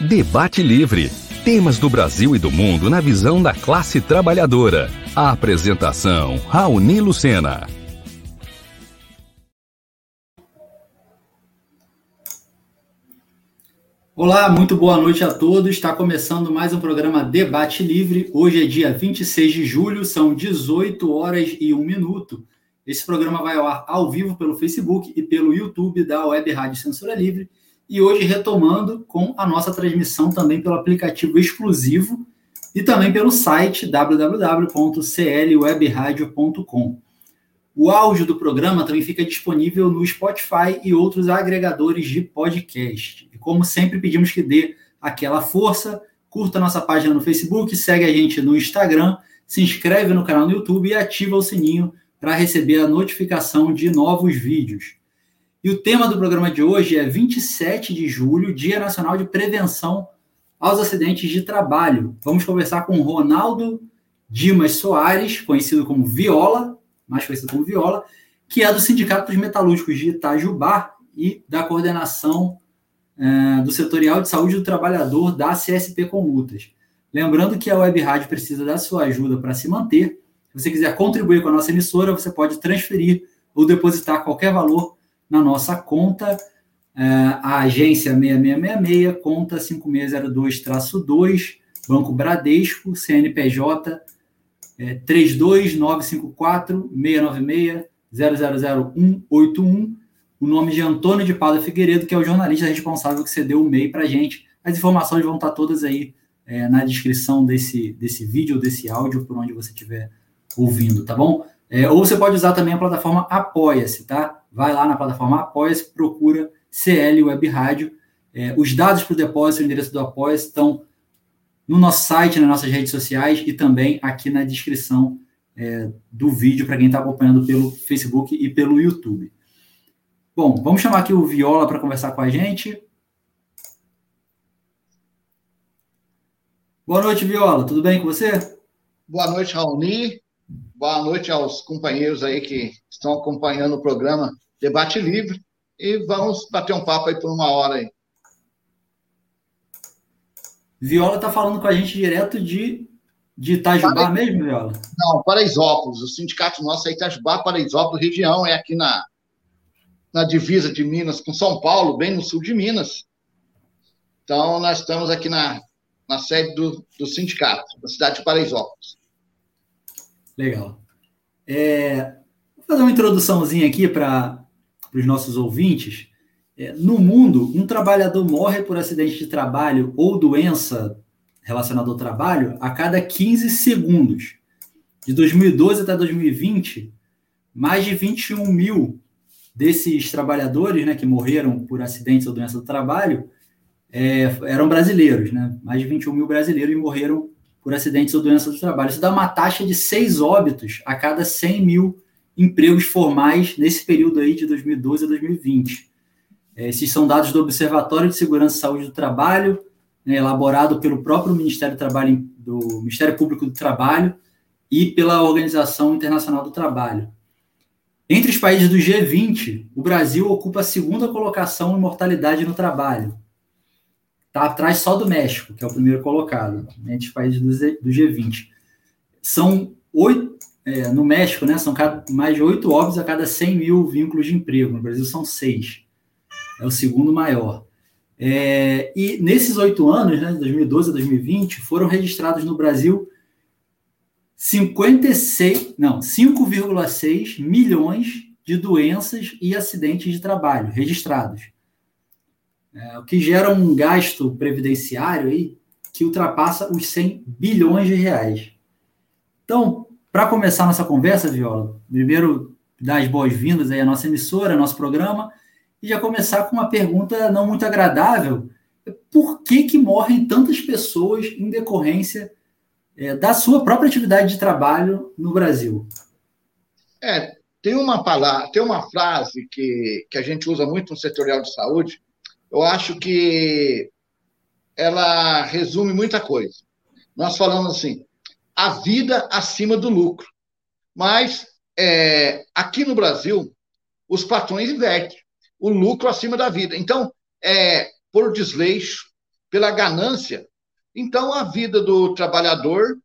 Debate Livre. Temas do Brasil e do mundo na visão da classe trabalhadora. A apresentação: Raoni Lucena. Olá, muito boa noite a todos. Está começando mais um programa Debate Livre. Hoje é dia 26 de julho, são 18 horas e 1 minuto. Esse programa vai ao ar ao vivo pelo Facebook e pelo YouTube da Web Rádio Censura Livre e hoje retomando com a nossa transmissão também pelo aplicativo exclusivo e também pelo site www.clwebradio.com. O áudio do programa também fica disponível no Spotify e outros agregadores de podcast. E como sempre, pedimos que dê aquela força, curta nossa página no Facebook, segue a gente no Instagram, se inscreve no canal no YouTube e ativa o sininho para receber a notificação de novos vídeos. E o tema do programa de hoje é 27 de julho, Dia Nacional de Prevenção aos Acidentes de Trabalho. Vamos conversar com Ronaldo Dimas Soares, conhecido como Viola, mais conhecido como Viola, que é do Sindicato dos Metalúrgicos de Itajubá e da coordenação é, do Setorial de Saúde do Trabalhador da CSP Comutas. Lembrando que a Web Rádio precisa da sua ajuda para se manter. Se você quiser contribuir com a nossa emissora, você pode transferir ou depositar qualquer valor na nossa conta, é, a agência 6666, conta 5602-2, Banco Bradesco, CNPJ é, 32954-696-000181, o nome de Antônio de Paula Figueiredo, que é o jornalista responsável que cedeu o MEI para a gente. As informações vão estar todas aí é, na descrição desse, desse vídeo, desse áudio, por onde você estiver ouvindo, tá bom? É, ou você pode usar também a plataforma Apoia-se, tá? Vai lá na plataforma Apoia-se, procura CL Web Rádio. É, os dados para o depósito, o endereço do Apoia-se estão no nosso site, nas nossas redes sociais e também aqui na descrição é, do vídeo para quem está acompanhando pelo Facebook e pelo YouTube. Bom, vamos chamar aqui o Viola para conversar com a gente. Boa noite, Viola. Tudo bem com você? Boa noite, Raoni. Boa noite aos companheiros aí que estão acompanhando o programa Debate Livre. E vamos bater um papo aí por uma hora aí. Viola está falando com a gente direto de, de Itajubá Para... mesmo, Viola? Não, Paraisópolis. O sindicato nosso é Itajubá, Paraisópolis, região, é aqui na, na divisa de Minas com São Paulo, bem no sul de Minas. Então, nós estamos aqui na, na sede do, do sindicato, da cidade de Paraisópolis. Legal. É, vou fazer uma introduçãozinha aqui para os nossos ouvintes. É, no mundo, um trabalhador morre por acidente de trabalho ou doença relacionada ao trabalho a cada 15 segundos. De 2012 até 2020, mais de 21 mil desses trabalhadores né, que morreram por acidentes ou doença do trabalho é, eram brasileiros. Né? Mais de 21 mil brasileiros morreram por acidentes ou doenças do trabalho. Isso dá uma taxa de seis óbitos a cada 100 mil empregos formais nesse período aí de 2012 a 2020. É, esses são dados do Observatório de Segurança e Saúde do Trabalho, né, elaborado pelo próprio Ministério do Trabalho, do Ministério Público do Trabalho e pela Organização Internacional do Trabalho. Entre os países do G20, o Brasil ocupa a segunda colocação em mortalidade no trabalho, Está atrás só do México, que é o primeiro colocado, entre os países do G20. São oito, é, no México, né, são mais de oito óbitos a cada 100 mil vínculos de emprego. No Brasil são seis. É o segundo maior. É, e nesses oito anos, né, 2012 a 2020, foram registrados no Brasil 56, não, 5,6 milhões de doenças e acidentes de trabalho registrados. É, o que gera um gasto previdenciário aí que ultrapassa os 100 bilhões de reais. Então, para começar nossa conversa, Viola, primeiro dar as boas-vindas aí à nossa emissora, ao nosso programa, e já começar com uma pergunta não muito agradável. Por que, que morrem tantas pessoas em decorrência é, da sua própria atividade de trabalho no Brasil? É, tem uma palavra, tem uma frase que, que a gente usa muito no setorial de saúde, eu acho que ela resume muita coisa. Nós falamos assim, a vida acima do lucro. Mas é, aqui no Brasil, os patrões invertem o lucro acima da vida. Então, é, por desleixo, pela ganância, então a vida do trabalhador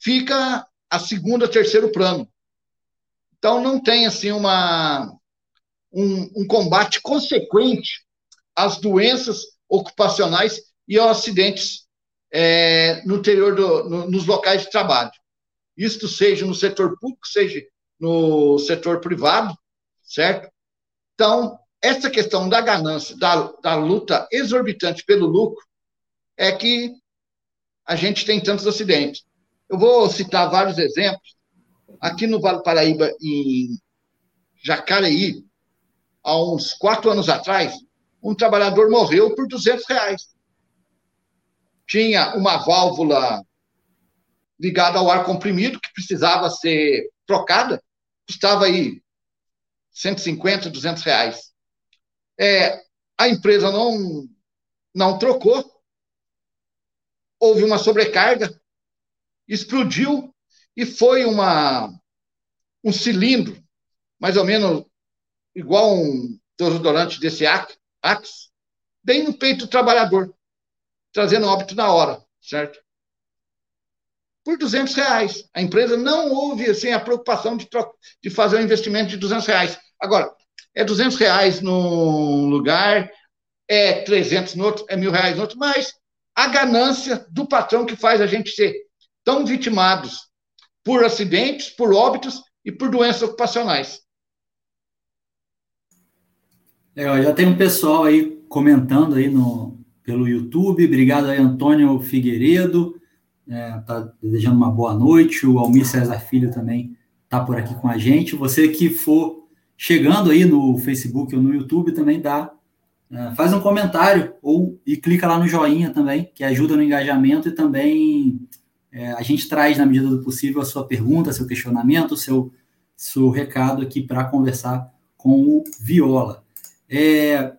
fica a segundo, terceiro plano. Então não tem assim uma um, um combate consequente às doenças ocupacionais e aos acidentes é, no interior do, no, nos locais de trabalho. Isto seja no setor público, seja no setor privado, certo? Então, essa questão da ganância, da, da luta exorbitante pelo lucro, é que a gente tem tantos acidentes. Eu vou citar vários exemplos. Aqui no Vale Paraíba, em Jacareí, há uns quatro anos atrás, um trabalhador morreu por 200 reais. Tinha uma válvula ligada ao ar comprimido que precisava ser trocada, custava aí 150, 200 reais. É, a empresa não, não trocou, houve uma sobrecarga, explodiu e foi uma, um cilindro, mais ou menos igual um desodorante desse Axe, bem no peito do trabalhador, trazendo óbito na hora, certo? Por 200 reais. A empresa não houve assim, a preocupação de, de fazer um investimento de 200 reais. Agora, é 200 reais num lugar, é 300 no outro, é mil reais no outro, mas a ganância do patrão que faz a gente ser tão vitimados por acidentes, por óbitos e por doenças ocupacionais. Legal, já tem um pessoal aí comentando aí no, pelo YouTube. Obrigado aí, Antônio Figueiredo. É, tá desejando uma boa noite. O Almir César Filho também está por aqui com a gente. Você que for chegando aí no Facebook ou no YouTube também dá. É, faz um comentário ou e clica lá no joinha também, que ajuda no engajamento e também é, a gente traz, na medida do possível, a sua pergunta, seu questionamento, seu, seu recado aqui para conversar com o Viola. É,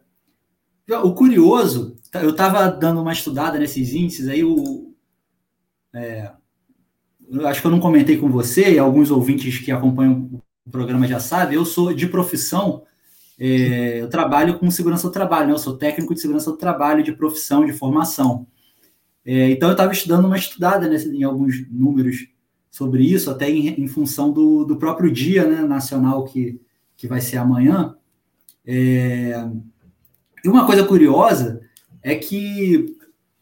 o curioso, eu estava dando uma estudada nesses índices aí, o, é, acho que eu não comentei com você, e alguns ouvintes que acompanham o programa já sabem, eu sou de profissão, é, eu trabalho com segurança do trabalho, né? eu sou técnico de segurança do trabalho, de profissão, de formação. É, então eu estava estudando uma estudada nesse, em alguns números sobre isso, até em, em função do, do, próprio dia né, nacional que, que vai ser amanhã. É, e uma coisa curiosa é que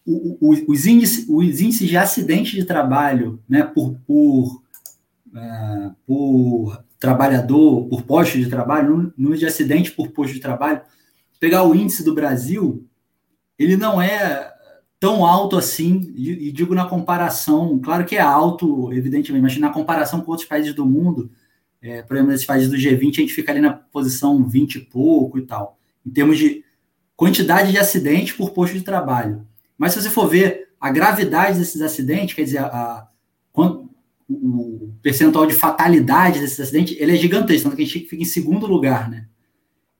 os, índices, os índices de acidente de trabalho né, por, por, uh, por trabalhador, por posto de trabalho, número de acidente por posto de trabalho, pegar o índice do Brasil, ele não é tão alto assim, e, e digo na comparação, claro que é alto, evidentemente, mas na comparação com outros países do mundo, é, por exemplo, nesses países do G20, a gente fica ali na posição 20 e pouco e tal, em termos de quantidade de acidentes por posto de trabalho. Mas se você for ver a gravidade desses acidentes, quer dizer, a, a o percentual de fatalidade desses acidentes, ele é gigantesco, tanto que a gente fica em segundo lugar, né?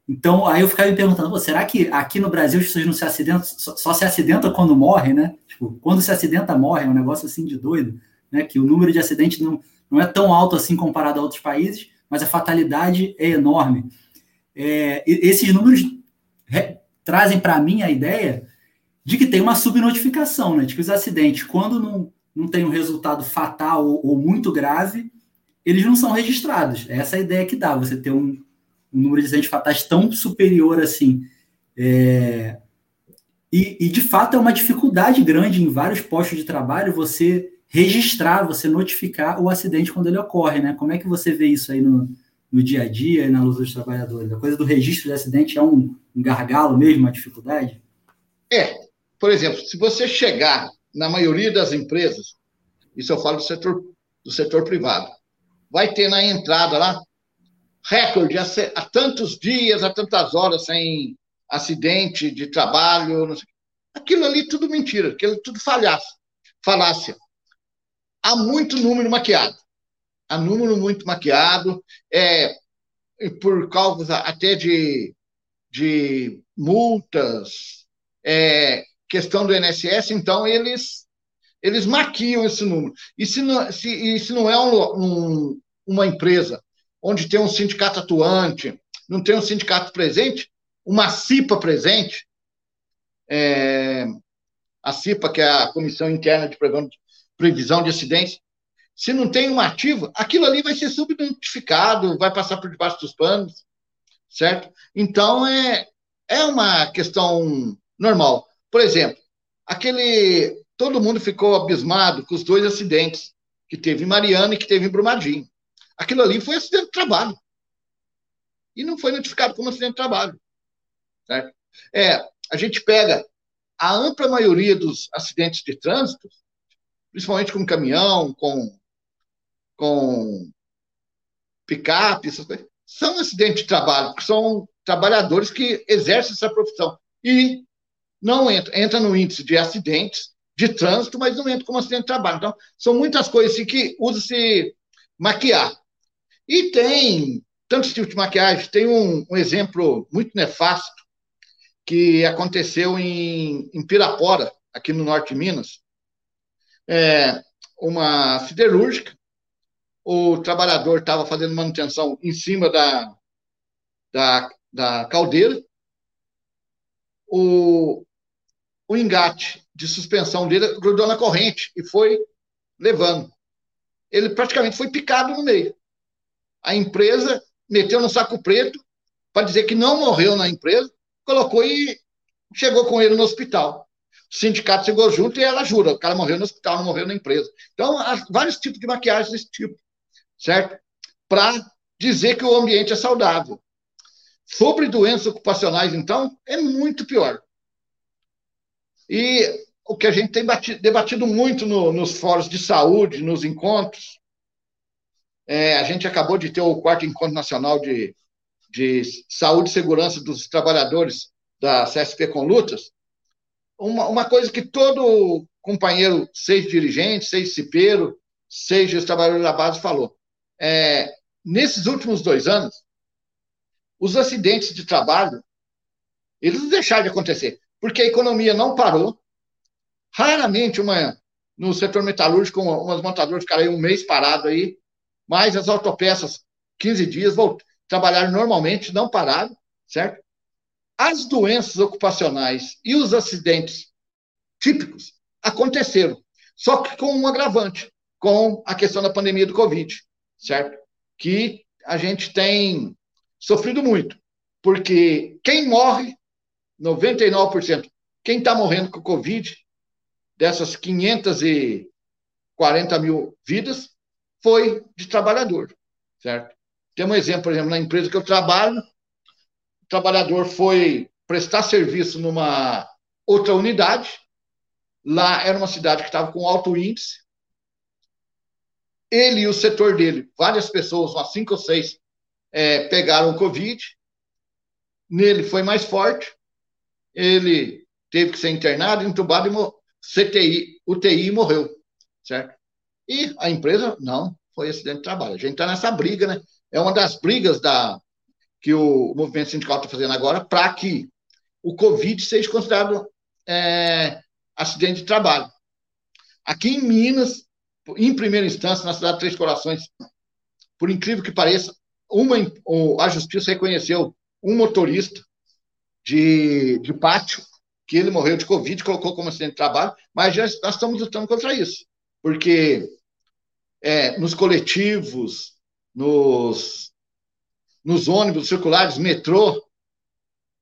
Então, aí eu ficava me perguntando, será que aqui no Brasil as pessoas não se acidentam, só, só se acidenta quando morre, né? Tipo, quando se acidenta, morre, é um negócio assim de doido, né? Que o número de acidentes não, não é tão alto assim comparado a outros países, mas a fatalidade é enorme. É, esses números trazem para mim a ideia de que tem uma subnotificação, né? De que os acidentes, quando não, não tem um resultado fatal ou, ou muito grave, eles não são registrados. Essa é a ideia que dá, você ter um, um número de acidentes fatais tão superior assim. É... E, e, de fato, é uma dificuldade grande em vários postos de trabalho você registrar, você notificar o acidente quando ele ocorre, né? Como é que você vê isso aí no, no dia a dia e na luta dos trabalhadores? A coisa do registro de acidente é um, gargalo mesmo, uma dificuldade? É. Por exemplo, se você chegar na maioria das empresas, isso eu falo do setor, do setor privado, vai ter na entrada lá recorde há, tantos dias, há tantas horas sem acidente de trabalho. Aquilo ali tudo mentira, aquilo tudo falhaça, falácia. Há muito número maquiado. Há número muito maquiado, é, por causa até de, de multas, é, questão do INSS, então eles eles maquiam esse número. E se não, se, e se não é um, um, uma empresa onde tem um sindicato atuante, não tem um sindicato presente, uma CIPA presente, é, a CIPA, que é a Comissão Interna de Previsão de Acidentes, se não tem uma ativa, aquilo ali vai ser subnotificado, vai passar por debaixo dos panos, certo? Então, é, é uma questão normal. Por exemplo, aquele. Todo mundo ficou abismado com os dois acidentes que teve em Mariana e que teve em Brumadinho. Aquilo ali foi acidente de trabalho. E não foi notificado como acidente de trabalho. Certo? É, a gente pega a ampla maioria dos acidentes de trânsito, principalmente com caminhão, com, com picape, são acidentes de trabalho, porque são trabalhadores que exercem essa profissão. E não entra, entra no índice de acidentes de trânsito, mas não entra como acidente de trabalho. Então, são muitas coisas assim, que usa-se maquiar. E tem tantos tipos de maquiagem. Tem um, um exemplo muito nefasto que aconteceu em, em Pirapora, aqui no norte de Minas. É, uma siderúrgica, o trabalhador estava fazendo manutenção em cima da, da, da caldeira, o, o engate de suspensão dele grudou na corrente e foi levando. Ele praticamente foi picado no meio. A empresa meteu no saco preto para dizer que não morreu na empresa, colocou e chegou com ele no hospital. O sindicato chegou junto e ela jura, o cara morreu no hospital, não morreu na empresa. Então, há vários tipos de maquiagem desse tipo, certo? Para dizer que o ambiente é saudável. Sobre doenças ocupacionais, então, é muito pior. E o que a gente tem batido, debatido muito no, nos fóruns de saúde, nos encontros, é, a gente acabou de ter o quarto encontro nacional de, de saúde e segurança dos trabalhadores da CSP com lutas. Uma, uma coisa que todo companheiro, seja dirigente, seja cipeiro, seja os trabalhadores da base, falou. É, nesses últimos dois anos, os acidentes de trabalho, eles não deixaram de acontecer porque a economia não parou. Raramente uma, no setor metalúrgico, umas montadoras ficaram aí um mês parado aí, mas as autopeças, 15 dias, voltaram, trabalharam normalmente, não pararam, certo? As doenças ocupacionais e os acidentes típicos aconteceram, só que com um agravante, com a questão da pandemia do Covid, certo? Que a gente tem sofrido muito, porque quem morre 99%. Quem está morrendo com Covid, dessas 540 mil vidas, foi de trabalhador, certo? Tem um exemplo, por exemplo, na empresa que eu trabalho, o trabalhador foi prestar serviço numa outra unidade, lá era uma cidade que estava com alto índice, ele e o setor dele, várias pessoas, umas cinco ou seis, é, pegaram o Covid, nele foi mais forte, ele teve que ser internado, entubado, e CTI, UTI e morreu, certo? E a empresa, não, foi acidente de trabalho. A gente está nessa briga, né? É uma das brigas da, que o movimento sindical está fazendo agora para que o Covid seja considerado é, acidente de trabalho. Aqui em Minas, em primeira instância, na cidade de Três Corações, por incrível que pareça, uma, a justiça reconheceu um motorista de, de pátio, que ele morreu de Covid, colocou como acidente de trabalho, mas já nós estamos lutando contra isso, porque é, nos coletivos, nos, nos ônibus circulares, metrô,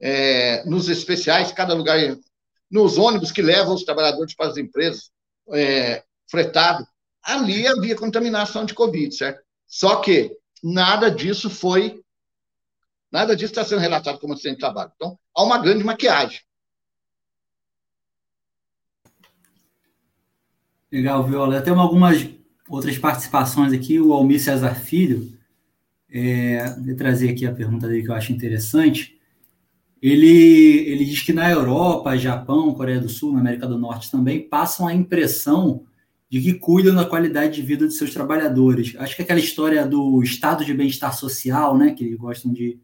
é, nos especiais, cada lugar, nos ônibus que levam os trabalhadores para as empresas, é, fretado, ali havia contaminação de Covid, certo? Só que nada disso foi Nada disso está sendo relatado como acidente de trabalho. Então, há uma grande maquiagem. Legal, Viola. Tem algumas outras participações aqui. O Almir Cesar Filho, é, vou trazer aqui a pergunta dele que eu acho interessante. Ele, ele diz que na Europa, Japão, Coreia do Sul, na América do Norte também, passam a impressão de que cuidam da qualidade de vida de seus trabalhadores. Acho que aquela história do estado de bem-estar social, né, que eles gostam de,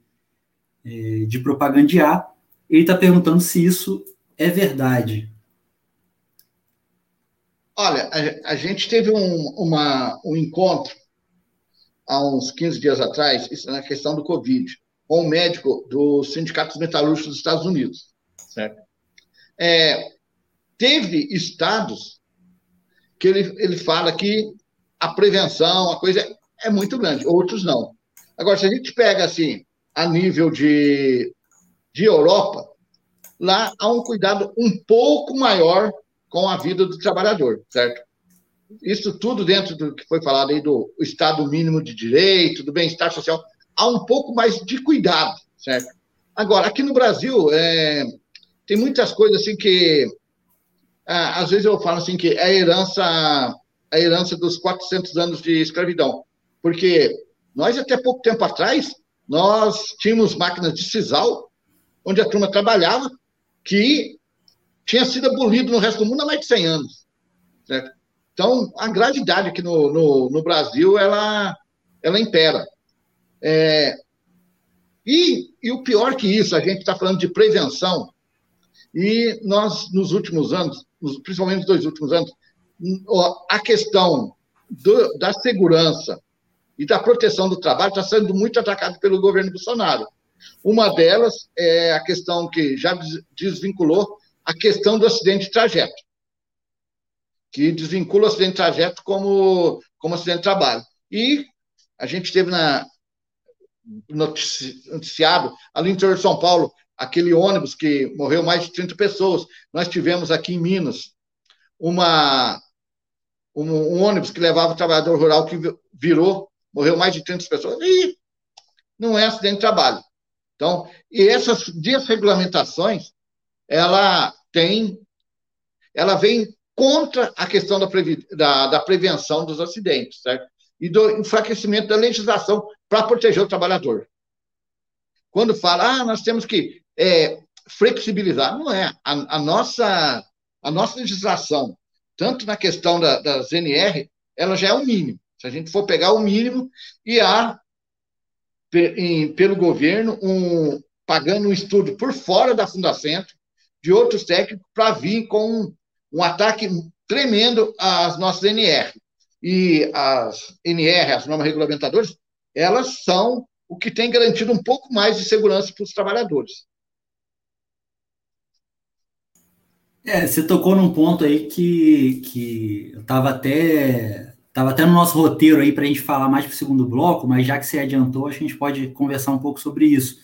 é, de propagandear. Ele está perguntando se isso é verdade. Olha, a, a gente teve um, uma, um encontro há uns 15 dias atrás, isso na questão do Covid, com um médico do Sindicato Metalúrgicos dos Estados Unidos, certo? É, teve estados que ele, ele fala que a prevenção, a coisa é, é muito grande, outros não. Agora, se a gente pega assim, a nível de, de Europa, lá há um cuidado um pouco maior com a vida do trabalhador, certo? Isso tudo dentro do que foi falado aí do Estado mínimo de direito, do bem-estar social, há um pouco mais de cuidado, certo? Agora, aqui no Brasil, é, tem muitas coisas assim que, às vezes eu falo assim que é a herança, a herança dos 400 anos de escravidão, porque nós até pouco tempo atrás nós tínhamos máquinas de sisal, onde a turma trabalhava, que tinha sido abolido no resto do mundo há mais de 100 anos. Certo? Então, a gravidade aqui no, no, no Brasil, ela, ela impera. É, e, e o pior que isso, a gente está falando de prevenção, e nós, nos últimos anos, principalmente nos dois últimos anos, a questão do, da segurança e da proteção do trabalho está sendo muito atacada pelo governo Bolsonaro. Uma delas é a questão que já desvinculou a questão do acidente de trajeto, que desvincula o acidente de trajeto como, como acidente de trabalho. E a gente teve na noticiado ali no interior de São Paulo aquele ônibus que morreu mais de 30 pessoas. Nós tivemos aqui em Minas uma um, um ônibus que levava o trabalhador rural que virou, morreu mais de 30 pessoas. E não é acidente de trabalho. Então, e essas desregulamentações, ela tem, ela vem contra a questão da, da, da prevenção dos acidentes, certo? E do enfraquecimento da legislação para proteger o trabalhador. Quando fala, ah, nós temos que é, flexibilizar, não é. A, a, nossa, a nossa legislação, tanto na questão da, das NR, ela já é o mínimo. Se a gente for pegar o mínimo, e há em, pelo governo, um, pagando um estudo por fora da Fundacentro, de outros técnicos, para vir com um, um ataque tremendo às nossas NR. E as NR, as normas regulamentadoras, elas são o que tem garantido um pouco mais de segurança para os trabalhadores. É, você tocou num ponto aí que, que eu estava até Estava até no nosso roteiro aí para a gente falar mais para o segundo bloco, mas já que você adiantou, a gente pode conversar um pouco sobre isso.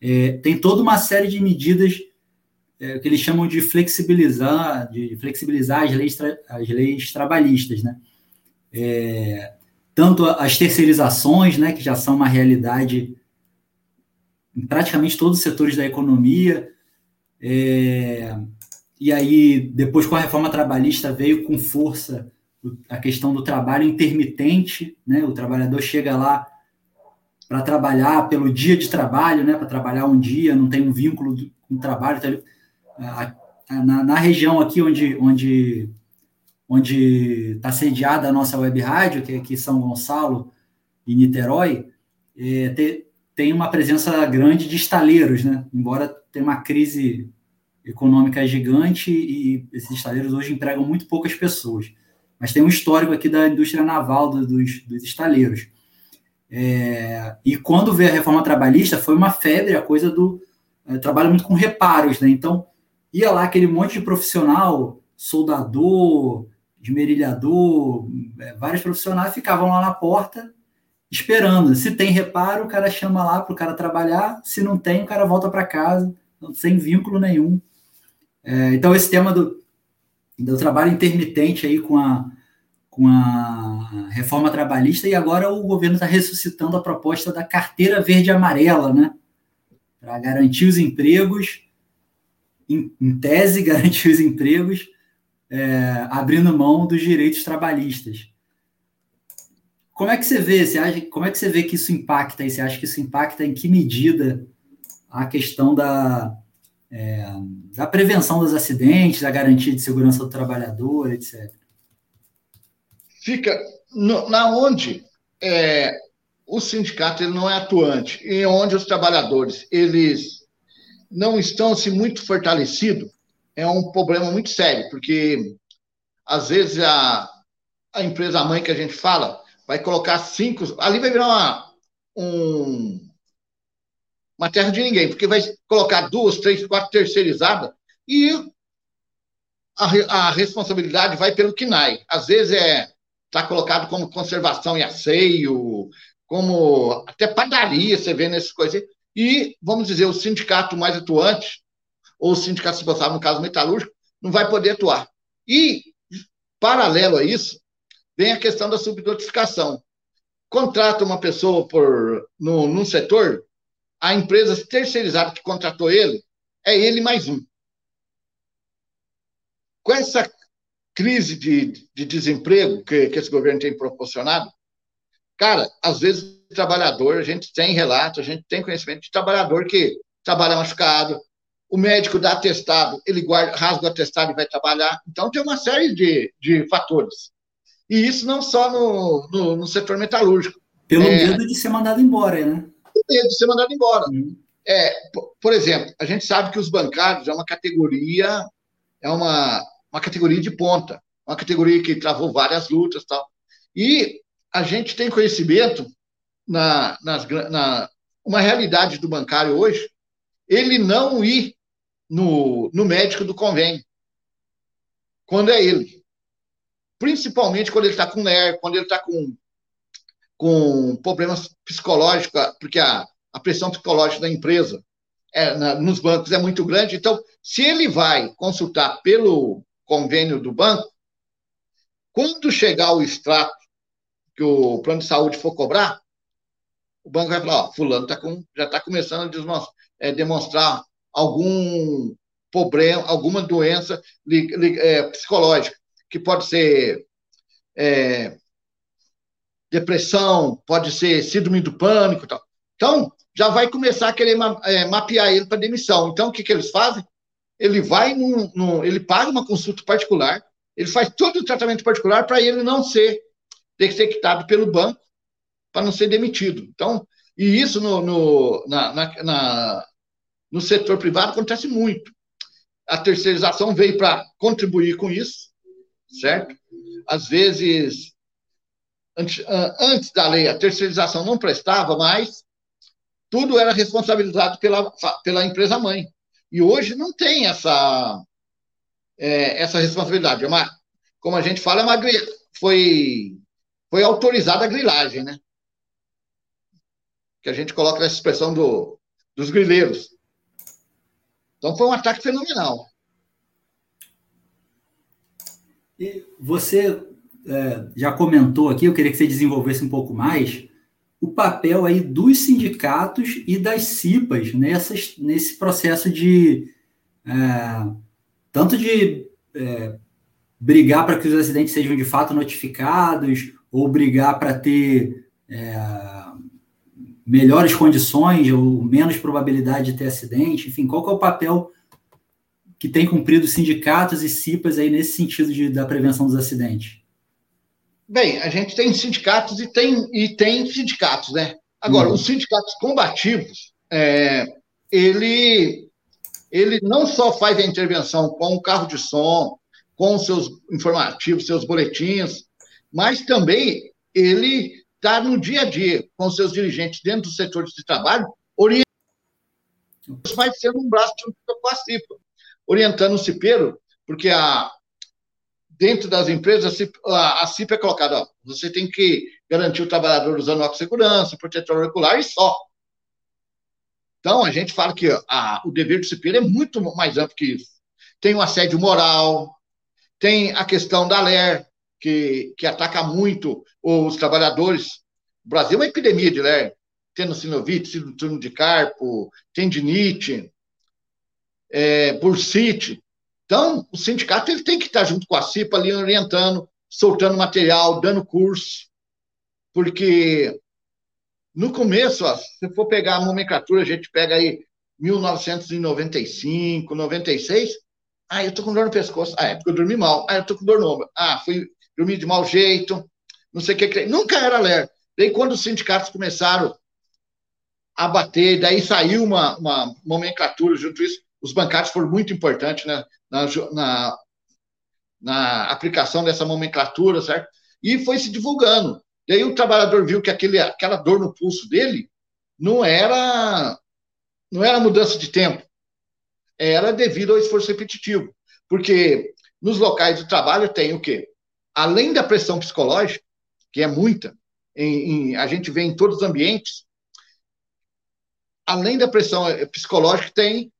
É, tem toda uma série de medidas é, que eles chamam de flexibilizar, de flexibilizar as leis, as leis trabalhistas, né? É, tanto as terceirizações, né, que já são uma realidade em praticamente todos os setores da economia, é, e aí depois com a reforma trabalhista veio com força a questão do trabalho intermitente, né? O trabalhador chega lá para trabalhar pelo dia de trabalho, né? Para trabalhar um dia, não tem um vínculo com o trabalho. Então, na, na, região aqui onde onde onde está sediada a nossa web rádio, que é aqui São Gonçalo e Niterói, é, te, tem uma presença grande de estaleiros, né? Embora tenha uma crise econômica gigante e esses estaleiros hoje empregam muito poucas pessoas mas tem um histórico aqui da indústria naval do, dos, dos estaleiros. É, e quando veio a reforma trabalhista, foi uma febre a coisa do é, trabalho muito com reparos, né? Então, ia lá aquele monte de profissional, soldador, esmerilhador, é, vários profissionais ficavam lá na porta esperando. Se tem reparo, o cara chama lá para o cara trabalhar, se não tem, o cara volta para casa, sem vínculo nenhum. É, então, esse tema do, do trabalho intermitente aí com a, com a reforma trabalhista e agora o governo está ressuscitando a proposta da carteira verde amarela, né? Para garantir os empregos, em, em, tese, garantir os empregos, é, abrindo mão dos direitos trabalhistas. Como é que você vê? Você acha, como é que você vê que isso impacta? E você acha que isso impacta em que medida a questão da, é, da prevenção dos acidentes, da garantia de segurança do trabalhador, etc. Fica no, na onde é, o sindicato ele não é atuante e onde os trabalhadores eles não estão se assim, muito fortalecidos, é um problema muito sério, porque às vezes a, a empresa mãe que a gente fala vai colocar cinco, ali vai virar uma, um, uma terra de ninguém, porque vai colocar duas, três, quatro terceirizadas e a, a responsabilidade vai pelo KNAI. Às vezes é está colocado como conservação e asseio, como até padaria, você vê nessas coisas. E, vamos dizer, o sindicato mais atuante, ou o sindicato responsável, no caso metalúrgico, não vai poder atuar. E, paralelo a isso, vem a questão da subnotificação. Contrata uma pessoa por, no, num setor, a empresa terceirizada que contratou ele, é ele mais um. Com essa crise de, de desemprego que, que esse governo tem proporcionado, cara, às vezes o trabalhador, a gente tem relato, a gente tem conhecimento de trabalhador que trabalha machucado, o médico dá atestado, ele guarda, rasga o atestado e vai trabalhar. Então, tem uma série de, de fatores. E isso não só no, no, no setor metalúrgico. Pelo é, medo de ser mandado embora, né? Medo de ser mandado embora. Uhum. É, por exemplo, a gente sabe que os bancários é uma categoria, é uma, uma categoria de ponta, uma categoria que travou várias lutas tal. E a gente tem conhecimento na, nas, na uma realidade do bancário hoje, ele não ir no, no médico do convênio, quando é ele. Principalmente quando ele está com NER, quando ele está com, com problemas psicológicos, porque a, a pressão psicológica da empresa é, na, nos bancos é muito grande. Então, se ele vai consultar pelo convênio do banco, quando chegar o extrato que o plano de saúde for cobrar, o banco vai falar, ó, fulano tá com, já está começando a demonstrar, é, demonstrar algum problema, alguma doença li, li, é, psicológica, que pode ser é, depressão, pode ser síndrome do pânico tal. Então, já vai começar a querer ma, é, mapear ele para demissão. Então, o que, que eles fazem? ele vai num, num, ele paga uma consulta particular, ele faz todo o tratamento particular para ele não ser detectado pelo banco, para não ser demitido. Então, e isso no, no, na, na, na, no setor privado acontece muito. A terceirização veio para contribuir com isso, certo? Às vezes, antes, antes da lei, a terceirização não prestava, mas tudo era responsabilizado pela, pela empresa mãe. E hoje não tem essa, é, essa responsabilidade. É uma, como a gente fala, é uma, foi, foi autorizada a grilagem, né? Que a gente coloca nessa expressão do, dos grileiros. Então foi um ataque fenomenal. E você é, já comentou aqui, eu queria que você desenvolvesse um pouco mais o papel aí dos sindicatos e das CIPAs nessas, nesse processo de é, tanto de é, brigar para que os acidentes sejam de fato notificados ou brigar para ter é, melhores condições ou menos probabilidade de ter acidente, enfim, qual é o papel que tem cumprido sindicatos e CIPAs aí nesse sentido de, da prevenção dos acidentes? Bem, a gente tem sindicatos e tem, e tem sindicatos, né? Agora, uhum. os sindicatos combativos, é, ele, ele não só faz a intervenção com o carro de som, com seus informativos, seus boletins, mas também ele está no dia a dia com seus dirigentes dentro dos setores de trabalho, orientando, vai ser um braço com a CIPA, orientando o CIPEiro, porque a, dentro das empresas, a CIP é colocada, ó, você tem que garantir o trabalhador usando óculos de segurança, protetor auricular e só. Então, a gente fala que a, o dever do CIPEiro é muito mais amplo que isso. Tem o assédio moral, tem a questão da LER, que, que ataca muito os trabalhadores. O Brasil é uma epidemia de LER, tendo sinovite, síndrome de carpo, tendinite, é, bursite. Então, o sindicato ele tem que estar junto com a CIPA ali orientando, soltando material, dando curso, porque no começo, ó, se for pegar a nomenclatura, a gente pega aí 1995, 96, ah, eu tô com dor no pescoço, ah, é porque eu dormi mal, ah, eu tô com dor no ombro, ah, fui dormir de mau jeito, não sei o que, nunca era alerta. Daí quando os sindicatos começaram a bater, daí saiu uma, uma nomenclatura junto a isso, os bancários foram muito importantes né, na, na, na aplicação dessa nomenclatura, certo? E foi se divulgando. E aí o trabalhador viu que aquele, aquela dor no pulso dele não era não era mudança de tempo, era devido ao esforço repetitivo. Porque nos locais de trabalho tem o quê? Além da pressão psicológica, que é muita, em, em, a gente vê em todos os ambientes, além da pressão psicológica, tem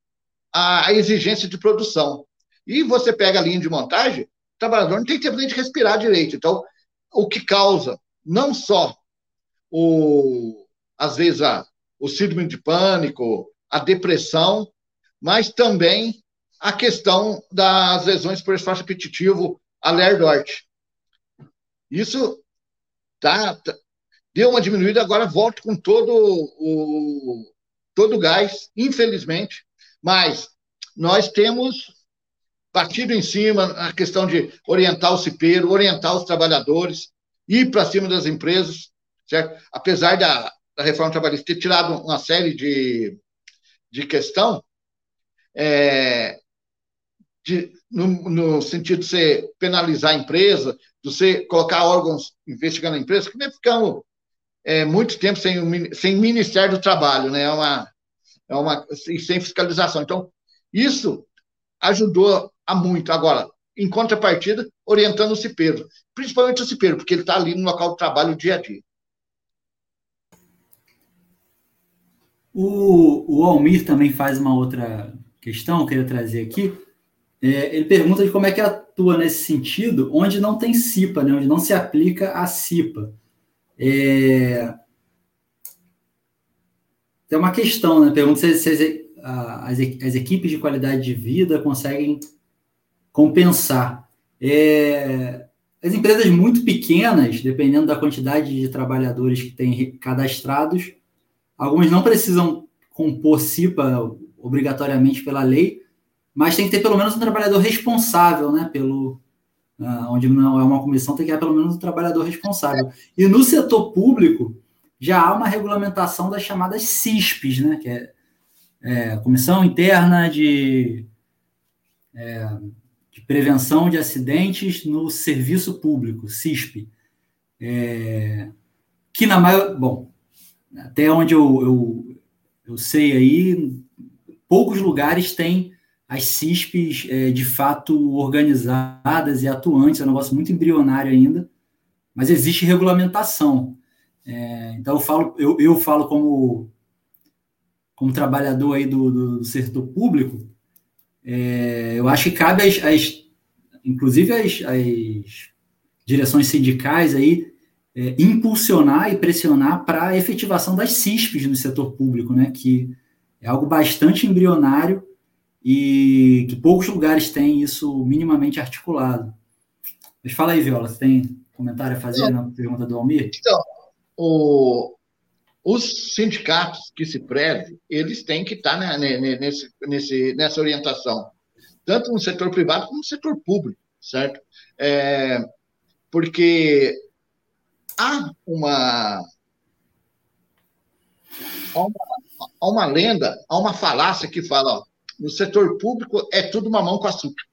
a, exigência de produção. E você pega a linha de montagem, o trabalhador não tem tempo nem de respirar direito. Então, o que causa não só o, às vezes, a, o síndrome de pânico, a depressão, mas também a questão das lesões por esforço repetitivo, a LERDORT. Isso tá, tá, deu uma diminuída, agora volta com todo o todo o gás, infelizmente, mas nós temos partido em cima a questão de orientar o cipeiro, orientar os trabalhadores, ir para cima das empresas, certo? Apesar da, da reforma trabalhista ter tirado uma série de, de questão, é, de, no, no, sentido de você penalizar a empresa, de você colocar órgãos investigando a empresa, que nós ficamos é, muito tempo sem, sem Ministério do Trabalho, né? É uma, é uma, sem fiscalização. Então, isso ajudou a muito. Agora, em contrapartida, orientando o cipeiro, principalmente o cipeiro, porque ele está ali no local de trabalho dia a dia. O, o Almir também faz uma outra questão, eu queria trazer aqui. É, ele pergunta de como é que atua nesse sentido, onde não tem CIPA, né, onde não se aplica a CIPA. É... Tem uma questão, né? Pergunta se, se as, as, equipes de qualidade de vida conseguem compensar. É... As empresas muito pequenas, dependendo da quantidade de trabalhadores que têm cadastrados, algumas não precisam compor CIPA obrigatoriamente pela lei, mas tem que ter pelo menos um trabalhador responsável, né? Pelo, uh, onde não é uma comissão, tem que ter pelo menos um trabalhador responsável. E no setor público, já há uma regulamentação das chamadas CISPs, né? Que é, é Comissão Interna de, é, de, Prevenção de Acidentes no Serviço Público, CISP. É, que na maior. Bom, até onde eu, eu, eu sei aí, poucos lugares têm as CISPs é, de fato organizadas e atuantes, é um negócio muito embrionário ainda, mas existe regulamentação. É, então eu falo, eu, eu falo como, como trabalhador aí do, do, do setor público, é, eu acho que cabe as, as inclusive as, as, direções sindicais aí é, impulsionar e pressionar para a efetivação das CISPs no setor público, né, que é algo bastante embrionário e que poucos lugares têm isso minimamente articulado. Mas fala aí, Viola, você tem comentário a fazer na pergunta do Almir? Então, o, os sindicatos que se prezem, eles têm que estar né, nesse, nesse, nessa orientação, tanto no setor privado como no setor público, certo? É, porque há uma, há uma, há uma lenda, há uma falácia que fala, ó, no setor público é tudo mamão com açúcar.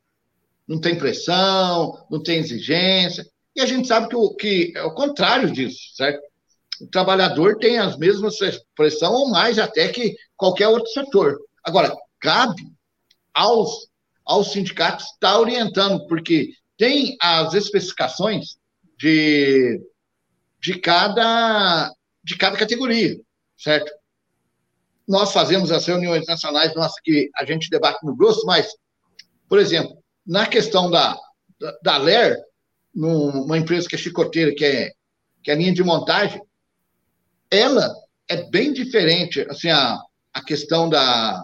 Não tem pressão, não tem exigência. E a gente sabe que, o, que é o contrário disso, certo? O trabalhador tem as mesmas pressão ou mais até que qualquer outro setor. Agora, cabe aos, aos sindicatos estar orientando, porque tem as especificações de, de, cada, de cada categoria, certo? nós fazemos as reuniões nacionais nossas que a gente debate no grosso, mas, por exemplo, na questão da, da, da LER, numa empresa que é chicoteira, que é, que é linha de montagem, ela é bem diferente, assim, a, a questão da,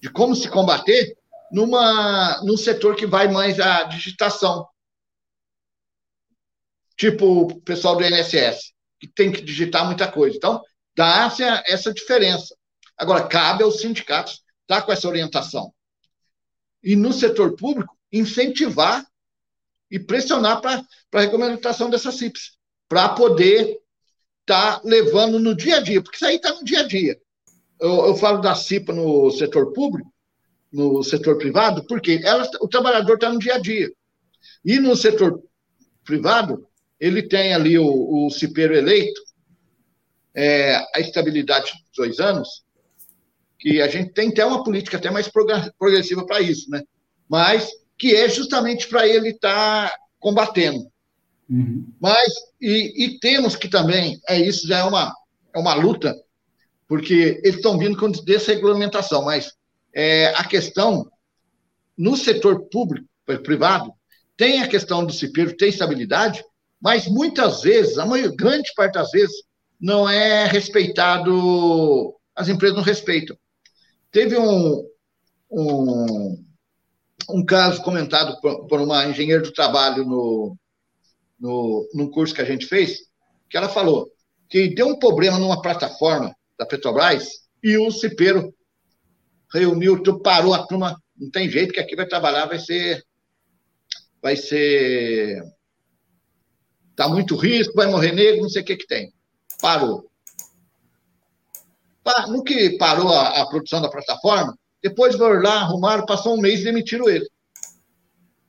de como se combater numa, num setor que vai mais à digitação. Tipo o pessoal do INSS, que tem que digitar muita coisa. Então, dá-se essa diferença. Agora, cabe aos sindicatos estar com essa orientação. E no setor público, incentivar e pressionar para a regulamentação dessas CIPs, para poder estar tá levando no dia a dia, porque isso aí está no dia a dia. Eu, eu, falo da CIPA no setor público, no setor privado, porque ela, o trabalhador está no dia a dia. E no setor privado, ele tem ali o, o cipeiro eleito, é, a estabilidade de dois anos, que a gente tem até uma política até mais progressiva para isso, né? Mas que é justamente para ele estar tá combatendo. Uhum. Mas, e, e, temos que também, é isso já é uma, é uma luta, porque eles estão vindo com desregulamentação, mas é, a questão no setor público, privado, tem a questão do CIPEiro, tem estabilidade, mas muitas vezes, a maior, grande parte das vezes, não é respeitado, as empresas não respeitam. Teve um, um, um caso comentado por, por uma engenheira do trabalho no, no, no curso que a gente fez, que ela falou que deu um problema numa plataforma da Petrobras e o Cipeiro reuniu, parou a turma, não tem jeito que aqui vai trabalhar, vai ser vai ser tá muito risco, vai morrer negro, não sei o que que tem. Parou. No que parou a, a produção da plataforma, depois foram lá, arrumaram, passou um mês e demitiram ele.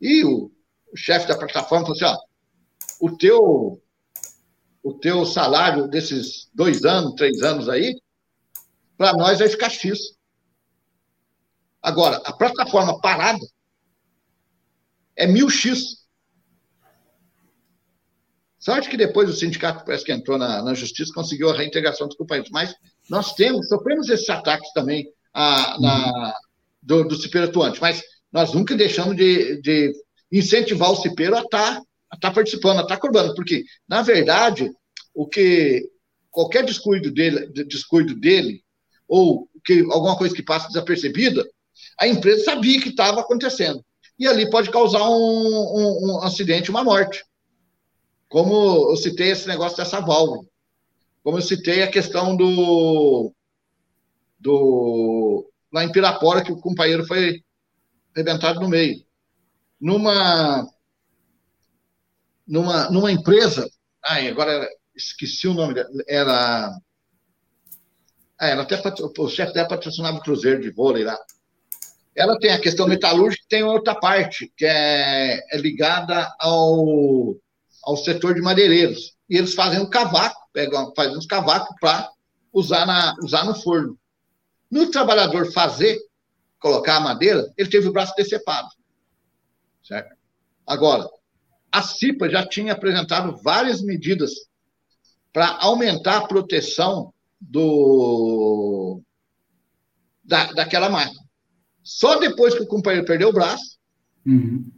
E o, o chefe da plataforma falou assim: ó, o teu, o teu salário desses dois anos, três anos aí, para nós vai ficar X. Agora, a plataforma parada é mil X. Sorte que depois o sindicato parece que entrou na, na justiça conseguiu a reintegração dos companheiros. Mas nós temos, sofremos esses ataques também a, na, do, do cipeiro atuante, mas nós nunca deixamos de, de incentivar o cipeiro a estar tá, a tá participando, a estar tá cobrando, porque, na verdade, o que qualquer descuido dele, descuido dele ou que alguma coisa que passa desapercebida, a empresa sabia que estava acontecendo. E ali pode causar um, um, um, acidente, uma morte. Como eu citei esse negócio dessa válvula. Como eu citei a questão do, do lá em Pirapora, que o companheiro foi arrebentado no meio. Numa, numa, numa empresa, ai, agora esqueci o nome dela, era. Ah, ela até, o chefe dela patrocinava o Cruzeiro de vôlei lá. Ela tem a questão metalúrgica tem outra parte, que é, é ligada ao, ao setor de madeireiros. E eles fazem um cavaco, pegam, fazem uns cavacos para usar, na, usar no forno. No trabalhador fazer, colocar a madeira, ele teve o braço decepado. Certo? Agora, a CIPA já tinha apresentado várias medidas para aumentar a proteção do, da, daquela máquina. Só depois que o companheiro perdeu o braço, uhum.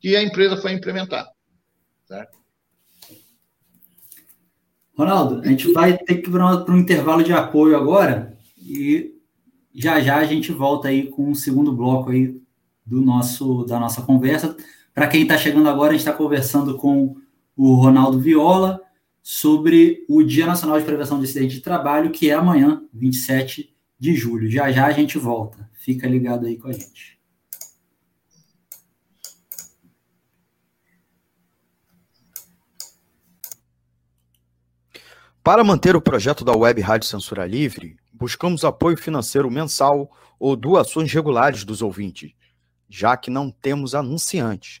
que a empresa foi implementar. Certo? Ronaldo, a gente vai ter que ir para um intervalo de apoio agora. E já já a gente volta aí com o segundo bloco aí do nosso da nossa conversa. Para quem está chegando agora, a gente está conversando com o Ronaldo Viola sobre o Dia Nacional de Prevenção de Acidente de Trabalho, que é amanhã, 27 de julho. Já já a gente volta. Fica ligado aí com a gente. Para manter o projeto da Web Rádio Censura Livre, buscamos apoio financeiro mensal ou doações regulares dos ouvintes, já que não temos anunciantes,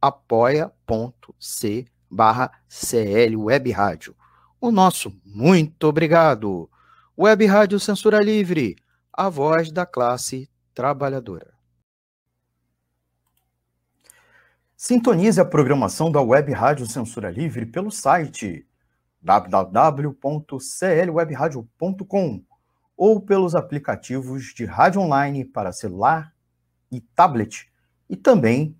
apoia.c barra CL Web Rádio. O nosso muito obrigado. Web Rádio Censura Livre, a voz da classe trabalhadora. Sintonize a programação da Web Rádio Censura Livre pelo site www.clwebradio.com ou pelos aplicativos de rádio online para celular e tablet e também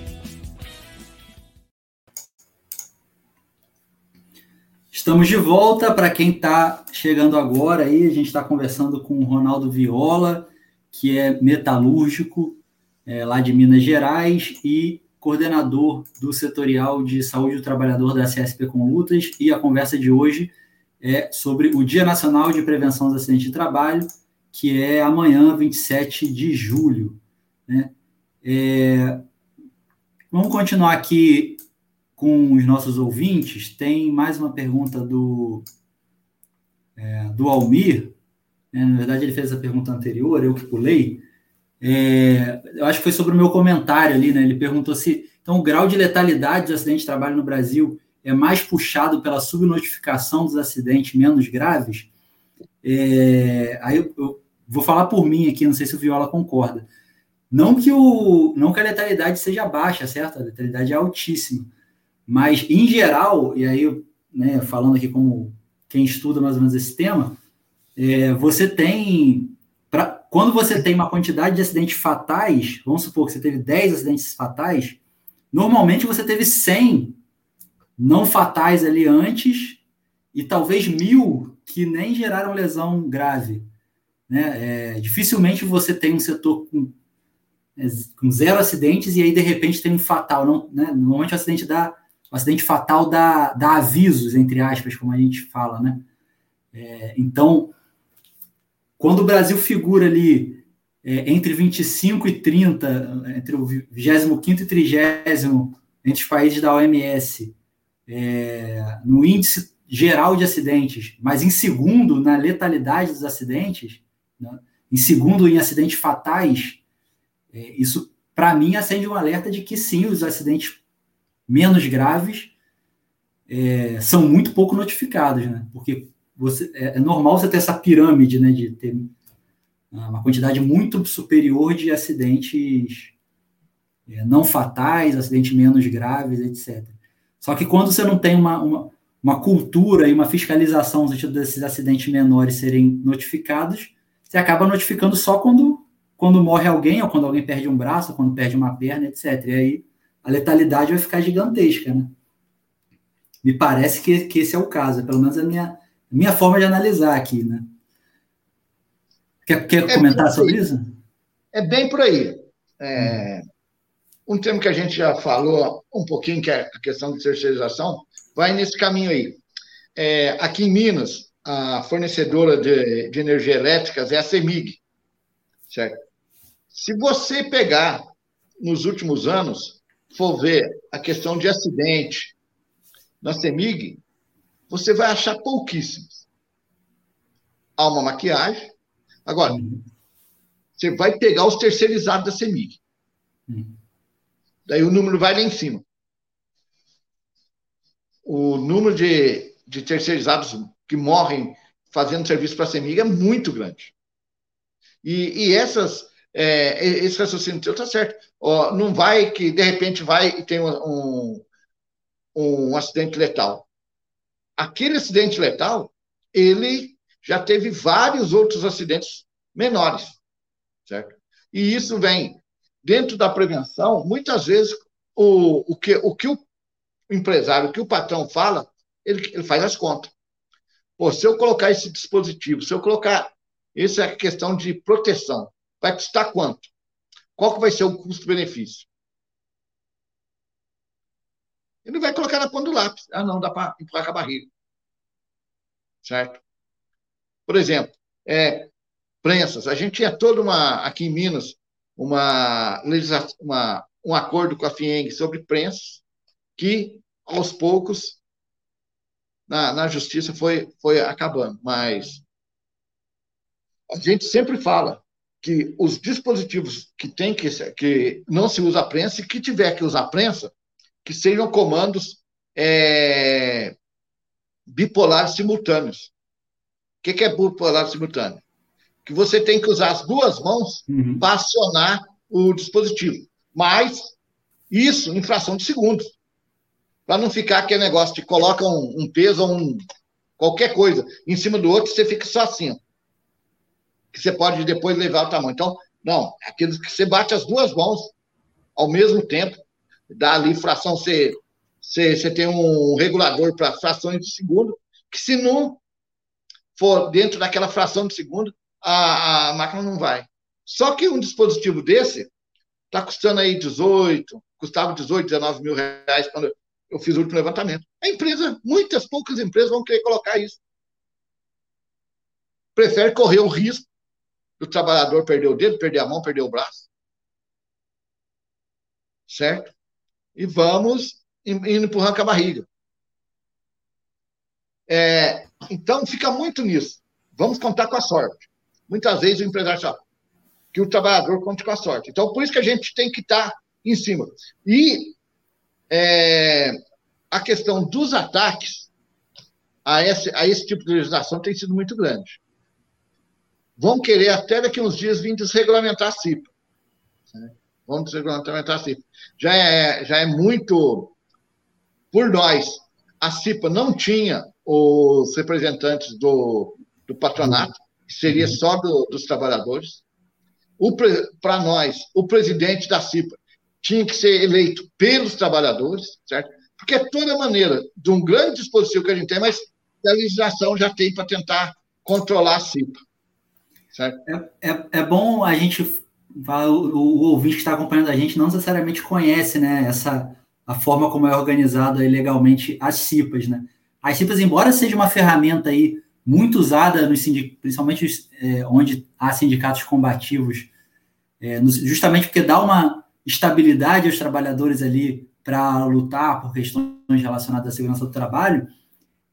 Estamos de volta. Para quem está chegando agora aí, a gente está conversando com o Ronaldo Viola, que é metalúrgico é, lá de Minas Gerais e coordenador do setorial de saúde do trabalhador da CSP com Lutas, e a conversa de hoje é sobre o Dia Nacional de Prevenção dos Acidentes de Trabalho, que é amanhã, 27 de julho. Né? É, vamos continuar aqui com os nossos ouvintes. Tem mais uma pergunta do, é, do Almir. Né? Na verdade, ele fez a pergunta anterior, eu que pulei. É, eu acho que foi sobre o meu comentário ali, né? Ele perguntou se então o grau de letalidade de acidente de trabalho no Brasil é mais puxado pela subnotificação dos acidentes menos graves. É, aí eu, eu, vou falar por mim aqui, não sei se o Viola concorda. Não que, o, não que a letalidade seja baixa, certo? A letalidade é altíssima. Mas, em geral, e aí, né, falando aqui como quem estuda mais ou menos esse tema, é, você tem Pra, quando você tem uma quantidade de acidentes fatais, vamos supor que você teve 10 acidentes fatais, normalmente você teve 100 não fatais ali antes e talvez mil que nem geraram lesão grave. Né? É, dificilmente você tem um setor com, é, com, zero acidentes e aí de repente tem um fatal. Não, né? Normalmente o acidente dá, o acidente fatal dá, dá avisos, entre aspas, como a gente fala. Né? É, então, quando o Brasil figura ali é, entre 25 e 30, entre o 25 e 30 entre os países da OMS, é, no índice geral de acidentes, mas em segundo na letalidade dos acidentes, né, em segundo em acidentes fatais, é, isso para mim acende um alerta de que sim, os acidentes menos graves é, são muito pouco notificados, né? Porque você, é, é, normal você ter essa pirâmide, né, de ter uma quantidade muito superior de acidentes é, não fatais, acidentes menos graves, etc. Só que quando você não tem uma, uma, uma cultura e uma fiscalização no sentido desses acidentes menores serem notificados, você acaba notificando só quando, quando morre alguém, ou quando alguém perde um braço, ou quando perde uma perna, etc. E aí a letalidade vai ficar gigantesca, né? Me parece que, que esse é o caso, pelo menos a minha, minha forma de analisar aqui, né? Quer, quer é comentar sobre isso? É bem por aí. É, um termo que a gente já falou um pouquinho, que é a questão de terceirização, vai nesse caminho aí. É, aqui em Minas, a fornecedora de, de energia elétrica é a CEMIG, certo? Se você pegar nos últimos anos, for ver a questão de acidente na CEMIG, você vai achar pouquíssimos. Há uma maquiagem. Agora, uhum. você vai pegar os terceirizados da CEMIG. Uhum. Daí o número vai lá em cima. O número de, de terceirizados que morrem fazendo serviço para a CEMIG é muito grande. E, e essas, é, esse raciocínio teu está certo. Ó, não vai que, de repente, vai e tem um, um, um acidente letal aquele acidente letal, ele já teve vários outros acidentes menores, certo? E isso vem dentro da prevenção, muitas vezes o, o, que, o que o empresário, o que o patrão fala, ele, ele faz as contas. Pô, se eu colocar esse dispositivo, se eu colocar, essa é questão de proteção, vai custar quanto? Qual que vai ser o custo-benefício? Ele vai colocar na ponta do lápis. Ah, não, dá para empurrar com a barriga. Certo? Por exemplo, é, prensas. A gente tinha toda uma, aqui em Minas, uma, uma, um acordo com a FIENG sobre prensas, que aos poucos na, na justiça foi, foi acabando. Mas a gente sempre fala que os dispositivos que tem que que não se usa prensa e que tiver que usar prensa, que sejam comandos é, bipolares simultâneos. O que, que é bipolar simultâneo? Que você tem que usar as duas mãos uhum. para acionar o dispositivo. Mas isso em fração de segundos. Para não ficar aquele negócio de coloca um, um peso ou um, qualquer coisa em cima do outro, você fica só assim. Que você pode depois levar o tamanho. Então, não, aqueles que você bate as duas mãos ao mesmo tempo, dá ali fração, você, você, você tem um regulador para frações de segundo, que se não for dentro daquela fração de segundo, a, a máquina não vai. Só que um dispositivo desse está custando aí 18, custava 18, 19 mil reais quando eu fiz o último levantamento. A empresa, muitas poucas empresas vão querer colocar isso. Prefere correr o risco do trabalhador perder o dedo, perder a mão, perder o braço. Certo? E vamos indo empurrando com a barriga. É, então, fica muito nisso. Vamos contar com a sorte. Muitas vezes o empresário sabe que o trabalhador conte com a sorte. Então, por isso que a gente tem que estar em cima. E é, a questão dos ataques a esse, a esse tipo de legislação tem sido muito grande. Vão querer até daqui uns dias vir desregulamentar a CIPA. Né? Vão desregulamentar a CIPA. Já é, já é muito. Por nós, a CIPA não tinha os representantes do, do patronato, que seria só do, dos trabalhadores. Para nós, o presidente da CIPA tinha que ser eleito pelos trabalhadores, certo? Porque é toda maneira de um grande dispositivo que a gente tem, mas a legislação já tem para tentar controlar a CIPA. É, é, é bom a gente o, ouvinte que está acompanhando a gente não necessariamente conhece né, essa, a forma como é organizada legalmente as CIPAs, né? As CIPAs, embora seja uma ferramenta aí muito usada, nos principalmente é, onde há sindicatos combativos, é, no, justamente porque dá uma estabilidade aos trabalhadores ali para lutar por questões relacionadas à segurança do trabalho,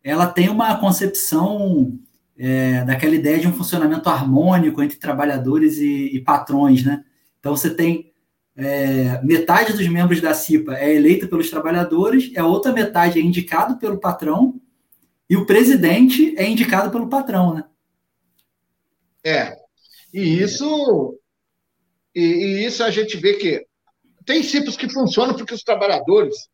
ela tem uma concepção é, daquela ideia de um funcionamento harmônico entre trabalhadores e, e patrões, né? Então você tem é, metade dos membros da CIPA é eleita pelos trabalhadores, a outra metade é indicado pelo patrão e o presidente é indicado pelo patrão, né? É. E isso, e, e isso a gente vê que tem CIPAs que funcionam porque os trabalhadores,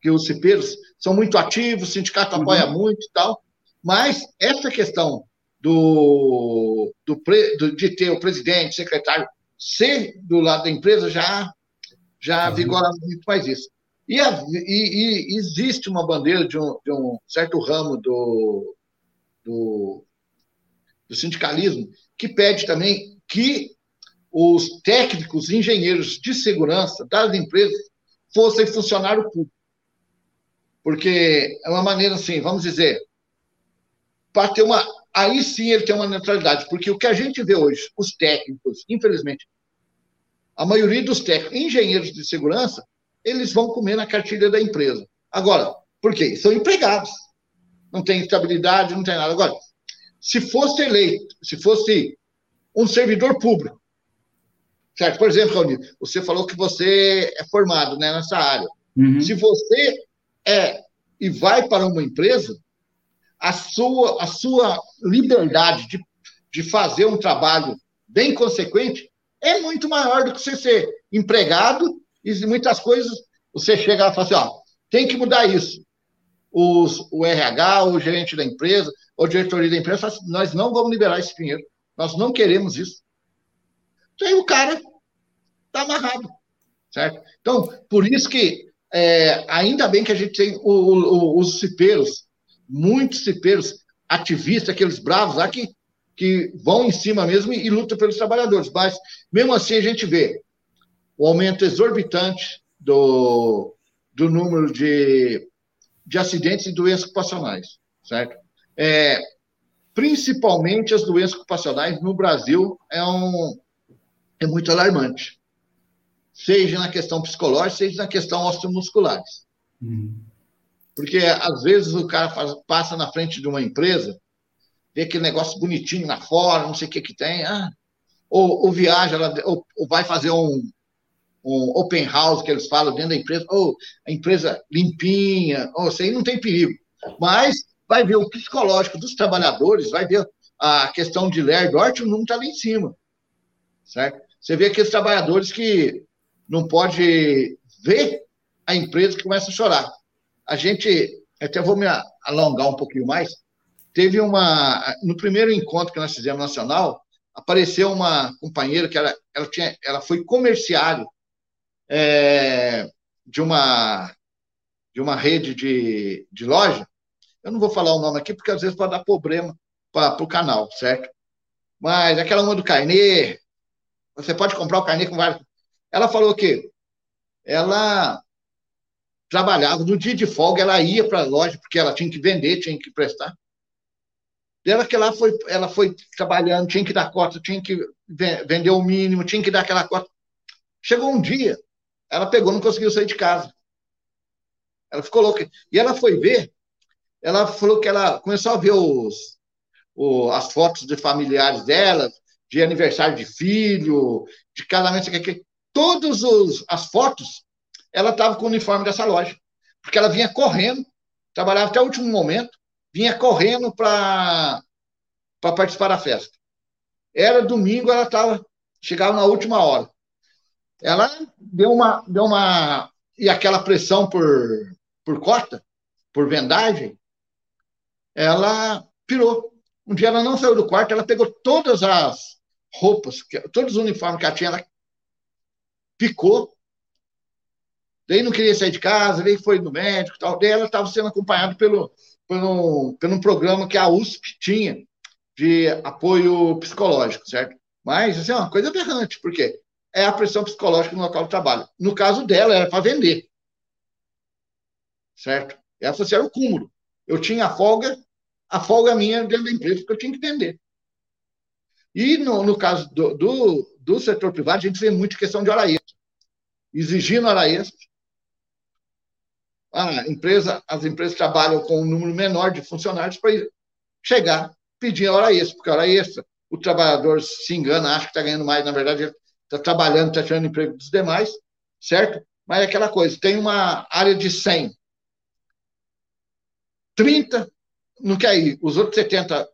que os cipeiros, são muito ativos, o sindicato uhum. apoia muito e tal, mas essa questão do, do, do de ter o presidente, secretário ser do lado da empresa já, já vigora muito mais isso. E, a, e, e, existe uma bandeira de um, de um certo ramo do, do, do, sindicalismo que pede também que os técnicos, engenheiros de segurança das empresas fossem funcionário público. Porque é uma maneira assim, vamos dizer, para ter uma aí sim ele tem uma neutralidade, porque o que a gente vê hoje, os técnicos, infelizmente, a maioria dos técnicos, engenheiros de segurança, eles vão comer na cartilha da empresa. Agora, por quê? São empregados. Não tem estabilidade, não tem nada. Agora, se fosse eleito, se fosse um servidor público, certo? Por exemplo, Raul, você falou que você é formado né, nessa área. Uhum. Se você é e vai para uma empresa, a sua, a sua liberdade de, de fazer um trabalho bem consequente é muito maior do que você ser empregado e muitas coisas você chega lá e fala assim, ó, tem que mudar isso. Os, o RH, o gerente da empresa, ou diretoria da empresa, fala assim, nós não vamos liberar esse dinheiro, nós não queremos isso. Então aí o cara está amarrado, certo? Então, por isso que é, ainda bem que a gente tem o, o, os cipeiros muitos cipeiros ativistas, aqueles bravos lá que, que vão em cima mesmo e, e lutam pelos trabalhadores. Mas, mesmo assim, a gente vê o aumento exorbitante do, do número de, de acidentes e doenças ocupacionais, certo? É, principalmente as doenças ocupacionais no Brasil, é, um, é muito alarmante. Seja na questão psicológica, seja na questão osteomusculares. Uhum. Porque, às vezes, o cara faz, passa na frente de uma empresa, vê aquele negócio bonitinho lá fora, não sei o que que tem, ah, ou, ou viaja, ou, ou vai fazer um, um open house que eles falam dentro da empresa, ou a empresa limpinha, ou isso aí não tem perigo. Mas vai ver o psicológico dos trabalhadores, vai ver a questão de ler Dort, o número está lá em cima. Certo? Você vê aqueles trabalhadores que não pode ver a empresa que começa a chorar. A gente, até vou me alongar um pouquinho mais, teve uma, no primeiro encontro que nós fizemos nacional, apareceu uma companheira que ela, ela, tinha, ela foi comerciário é, de uma de uma rede de, de loja. Eu não vou falar o nome aqui, porque às vezes pode dar problema para o canal, certo? Mas aquela uma do carnê, você pode comprar o carnê com vários. Ela falou que ela trabalhava no dia de folga, ela ia para a loja, porque ela tinha que vender, tinha que prestar. Ela que ela foi, ela foi trabalhando, tinha que dar cota, tinha que vender o mínimo, tinha que dar aquela cota. Chegou um dia, ela pegou, não conseguiu sair de casa. Ela ficou louca. E ela foi ver, ela falou que ela começou a ver os, as fotos de familiares dela, de aniversário de filho, de casamento, que, que, todas as fotos, ela estava com o uniforme dessa loja. Porque ela vinha correndo, trabalhava até o último momento, vinha correndo para participar da festa. Era domingo, ela estava, chegava na última hora. Ela deu uma, deu uma. E aquela pressão por, por cota, por vendagem, ela pirou. Um dia ela não saiu do quarto, ela pegou todas as roupas, todos os uniformes que ela tinha, ela picou. Daí não queria sair de casa, daí foi no médico e tal. Daí ela estava sendo acompanhada pelo, pelo, pelo programa que a USP tinha de apoio psicológico, certo? Mas, assim, é uma coisa aberrante, porque é a pressão psicológica no local de trabalho. No caso dela, era para vender. Certo? Essa era o cúmulo. Eu tinha a folga, a folga minha dentro da empresa, que eu tinha que vender. E no, no caso do, do, do, setor privado, a gente vê muito questão de hora extra. Exigindo hora extra. A empresa, as empresas trabalham com um número menor de funcionários para chegar, pedir hora extra, porque hora extra, o trabalhador se engana, acha que está ganhando mais, na verdade, está trabalhando, está tirando emprego dos demais, certo? Mas é aquela coisa, tem uma área de 100, 30 não quer ir, os outros 70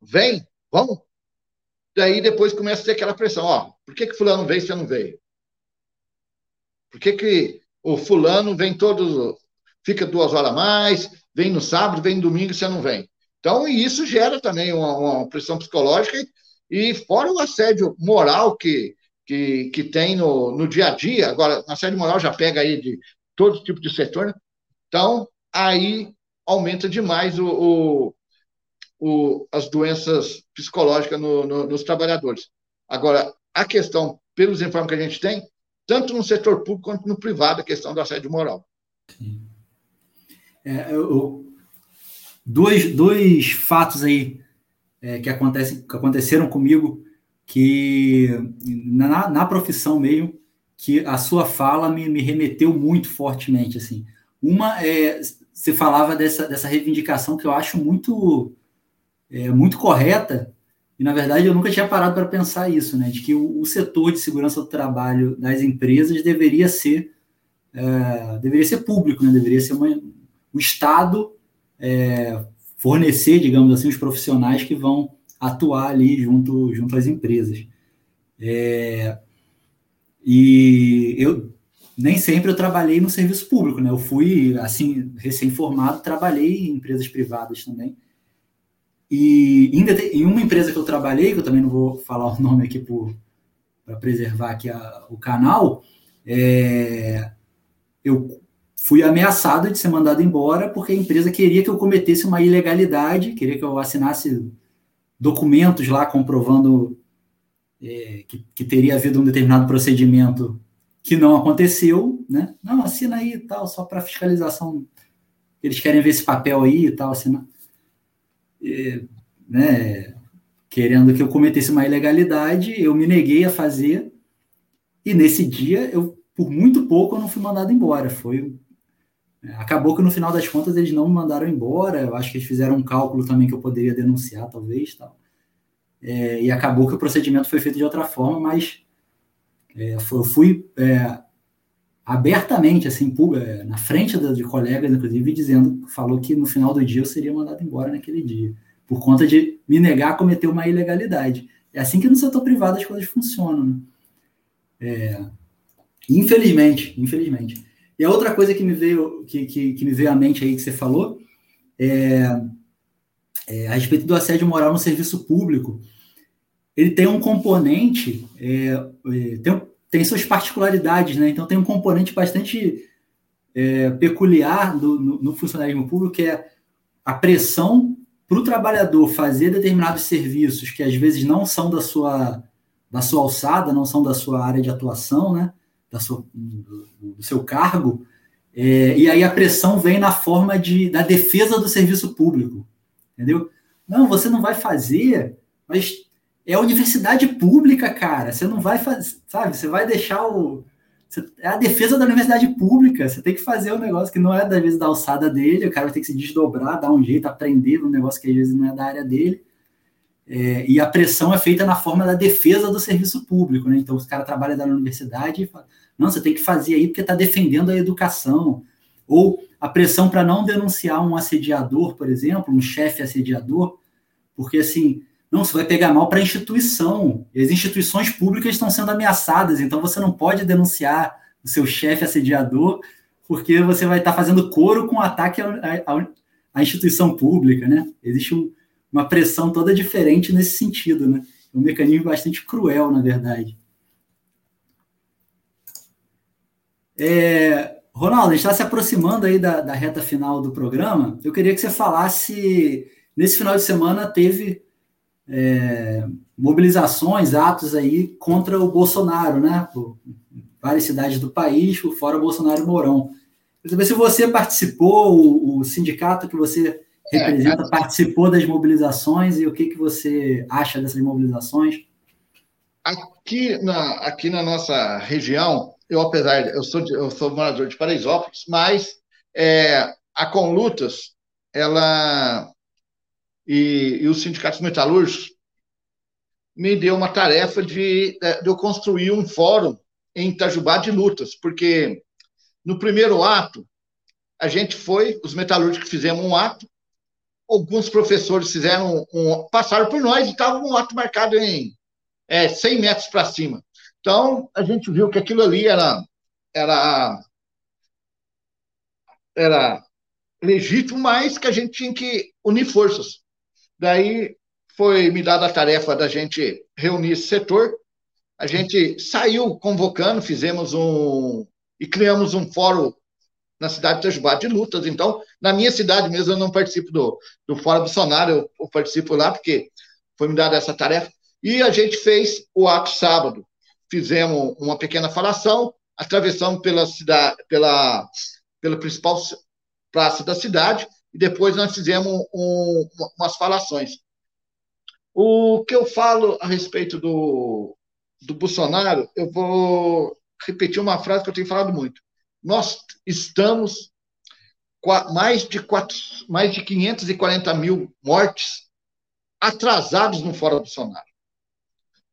vêm, vão, daí depois começa a ter aquela pressão, ó, por que que fulano veio e você não veio? Por que que o fulano vem todos, fica duas horas a mais, vem no sábado, vem no domingo você não vem? Então, isso gera também uma, uma pressão psicológica e, e fora o assédio moral que, que, que tem no, no dia a dia, agora, assédio moral já pega aí de todo tipo de setor, né? então, aí aumenta demais o, o, o as doenças psicológicas no, no, nos trabalhadores. Agora, a questão, pelos informes que a gente tem, tanto no setor público quanto no privado, a questão do assédio moral. Sim. É, eu, dois, dois fatos aí é, que, acontecem, que aconteceram comigo, que na, na profissão mesmo, que a sua fala me, me remeteu muito fortemente. assim. Uma é você falava dessa, dessa reivindicação que eu acho muito, é, muito correta, e na verdade eu nunca tinha parado para pensar isso, né? De que o, o, setor de segurança do trabalho das empresas deveria ser é, deveria ser público, né? Deveria ser uma, o Estado é, fornecer, digamos assim, os profissionais que vão atuar ali junto, junto às empresas. É, e eu nem sempre eu trabalhei no serviço público, né? Eu fui, assim, recém-formado, trabalhei em empresas privadas também. E em, uma empresa que eu trabalhei, que eu também não vou falar o nome aqui para preservar aqui a, o canal, é, eu fui ameaçado de ser mandado embora porque a empresa queria que eu cometesse uma ilegalidade, queria que eu assinasse documentos lá comprovando é, que, que teria havido um determinado procedimento que não aconteceu, né? Não, assina aí e tal, só para fiscalização. Eles querem ver esse papel aí e tal, assinar. né, querendo que eu cometesse uma ilegalidade, eu me neguei a fazer, e nesse dia, eu, por muito pouco, eu não fui mandado embora. Foi é, Acabou que no final das contas eles não me mandaram embora. Eu acho que eles fizeram um cálculo também que eu poderia denunciar, talvez. Tal. É, e acabou que o procedimento foi feito de outra forma, mas é, eu fui é, abertamente, assim, é, na frente de colegas, inclusive, dizendo, falou que no final do dia eu seria mandado embora naquele dia por conta de me negar a cometer uma ilegalidade. É assim que no setor privado as coisas funcionam. Né? É, infelizmente, infelizmente. E a outra coisa que me veio, que, que, que me veio à mente aí que você falou é, é, a respeito do assédio moral no serviço público. Ele tem um componente, é, é tem, tem suas particularidades, né? Então tem um componente bastante é, peculiar do, no, no funcionalismo público, que é a pressão para o trabalhador fazer determinados serviços que às vezes não são da sua, da sua alçada, não são da sua área de atuação, né? Da sua, do, seu cargo, é, e aí a pressão vem na forma de, da defesa do serviço público, entendeu? Não, você não vai fazer, mas é a universidade pública, cara. Você não vai fazer, sabe? Você vai deixar o, é a defesa da universidade pública. Você tem que fazer um negócio que não é, às vezes, da alçada dele, o cara vai ter que se desdobrar, dar um jeito, aprender um negócio que às vezes não é da área dele. É, e a pressão é feita na forma da defesa do serviço público, né? Então, os caras trabalham na universidade e falam, não, você tem que fazer aí porque está defendendo a educação. Ou a pressão para não denunciar um assediador, por exemplo, um chefe assediador, porque assim, não, você vai pegar mal para a instituição. E as instituições públicas estão sendo ameaçadas, então você não pode denunciar o seu chefe assediador, porque você vai estar tá fazendo coro com o ataque à, instituição pública, né? Existe um, uma pressão toda diferente nesse sentido, né? Um mecanismo bastante cruel, na verdade. É, Ronaldo, a gente está se aproximando aí da, da reta final do programa. Eu queria que você falasse, nesse final de semana teve é, mobilizações, atos aí contra o Bolsonaro, né? Por várias cidades do país, fora Bolsonaro e Mourão. Eu se você participou, o, o sindicato que você é, representa é, participou das mobilizações e o que, que você acha dessas mobilizações? Aqui na, aqui na nossa região, eu apesar de, eu sou de, eu sou morador de Paraisópolis, mas é, a Conlutas, ela e, e os sindicatos metalúrgicos me deu uma tarefa de, de eu construir um fórum em Itajubá de lutas, porque no primeiro ato, a gente foi, os metalúrgicos fizemos um ato, alguns professores fizeram um, passaram por nós e estava um ato marcado em é, 100 metros para cima. Então, a gente viu que aquilo ali era, era, era legítimo, mas que a gente tinha que unir forças. Daí foi me dada a tarefa da gente reunir esse setor. A gente saiu convocando, fizemos um. e criamos um fórum na cidade de Itajubá de lutas. Então, na minha cidade mesmo, eu não participo do, do Fórum Bolsonaro, eu, eu participo lá, porque foi me dada essa tarefa. E a gente fez o ato sábado. Fizemos uma pequena falação, atravessamos pela cidade, pela, pela principal praça da cidade, e depois nós fizemos um, umas falações. O que eu falo a respeito do, do Bolsonaro, eu vou repetir uma frase que eu tenho falado muito. Nós estamos mais de, quatro, mais de 540 mil mortes atrasados no Fora Bolsonaro.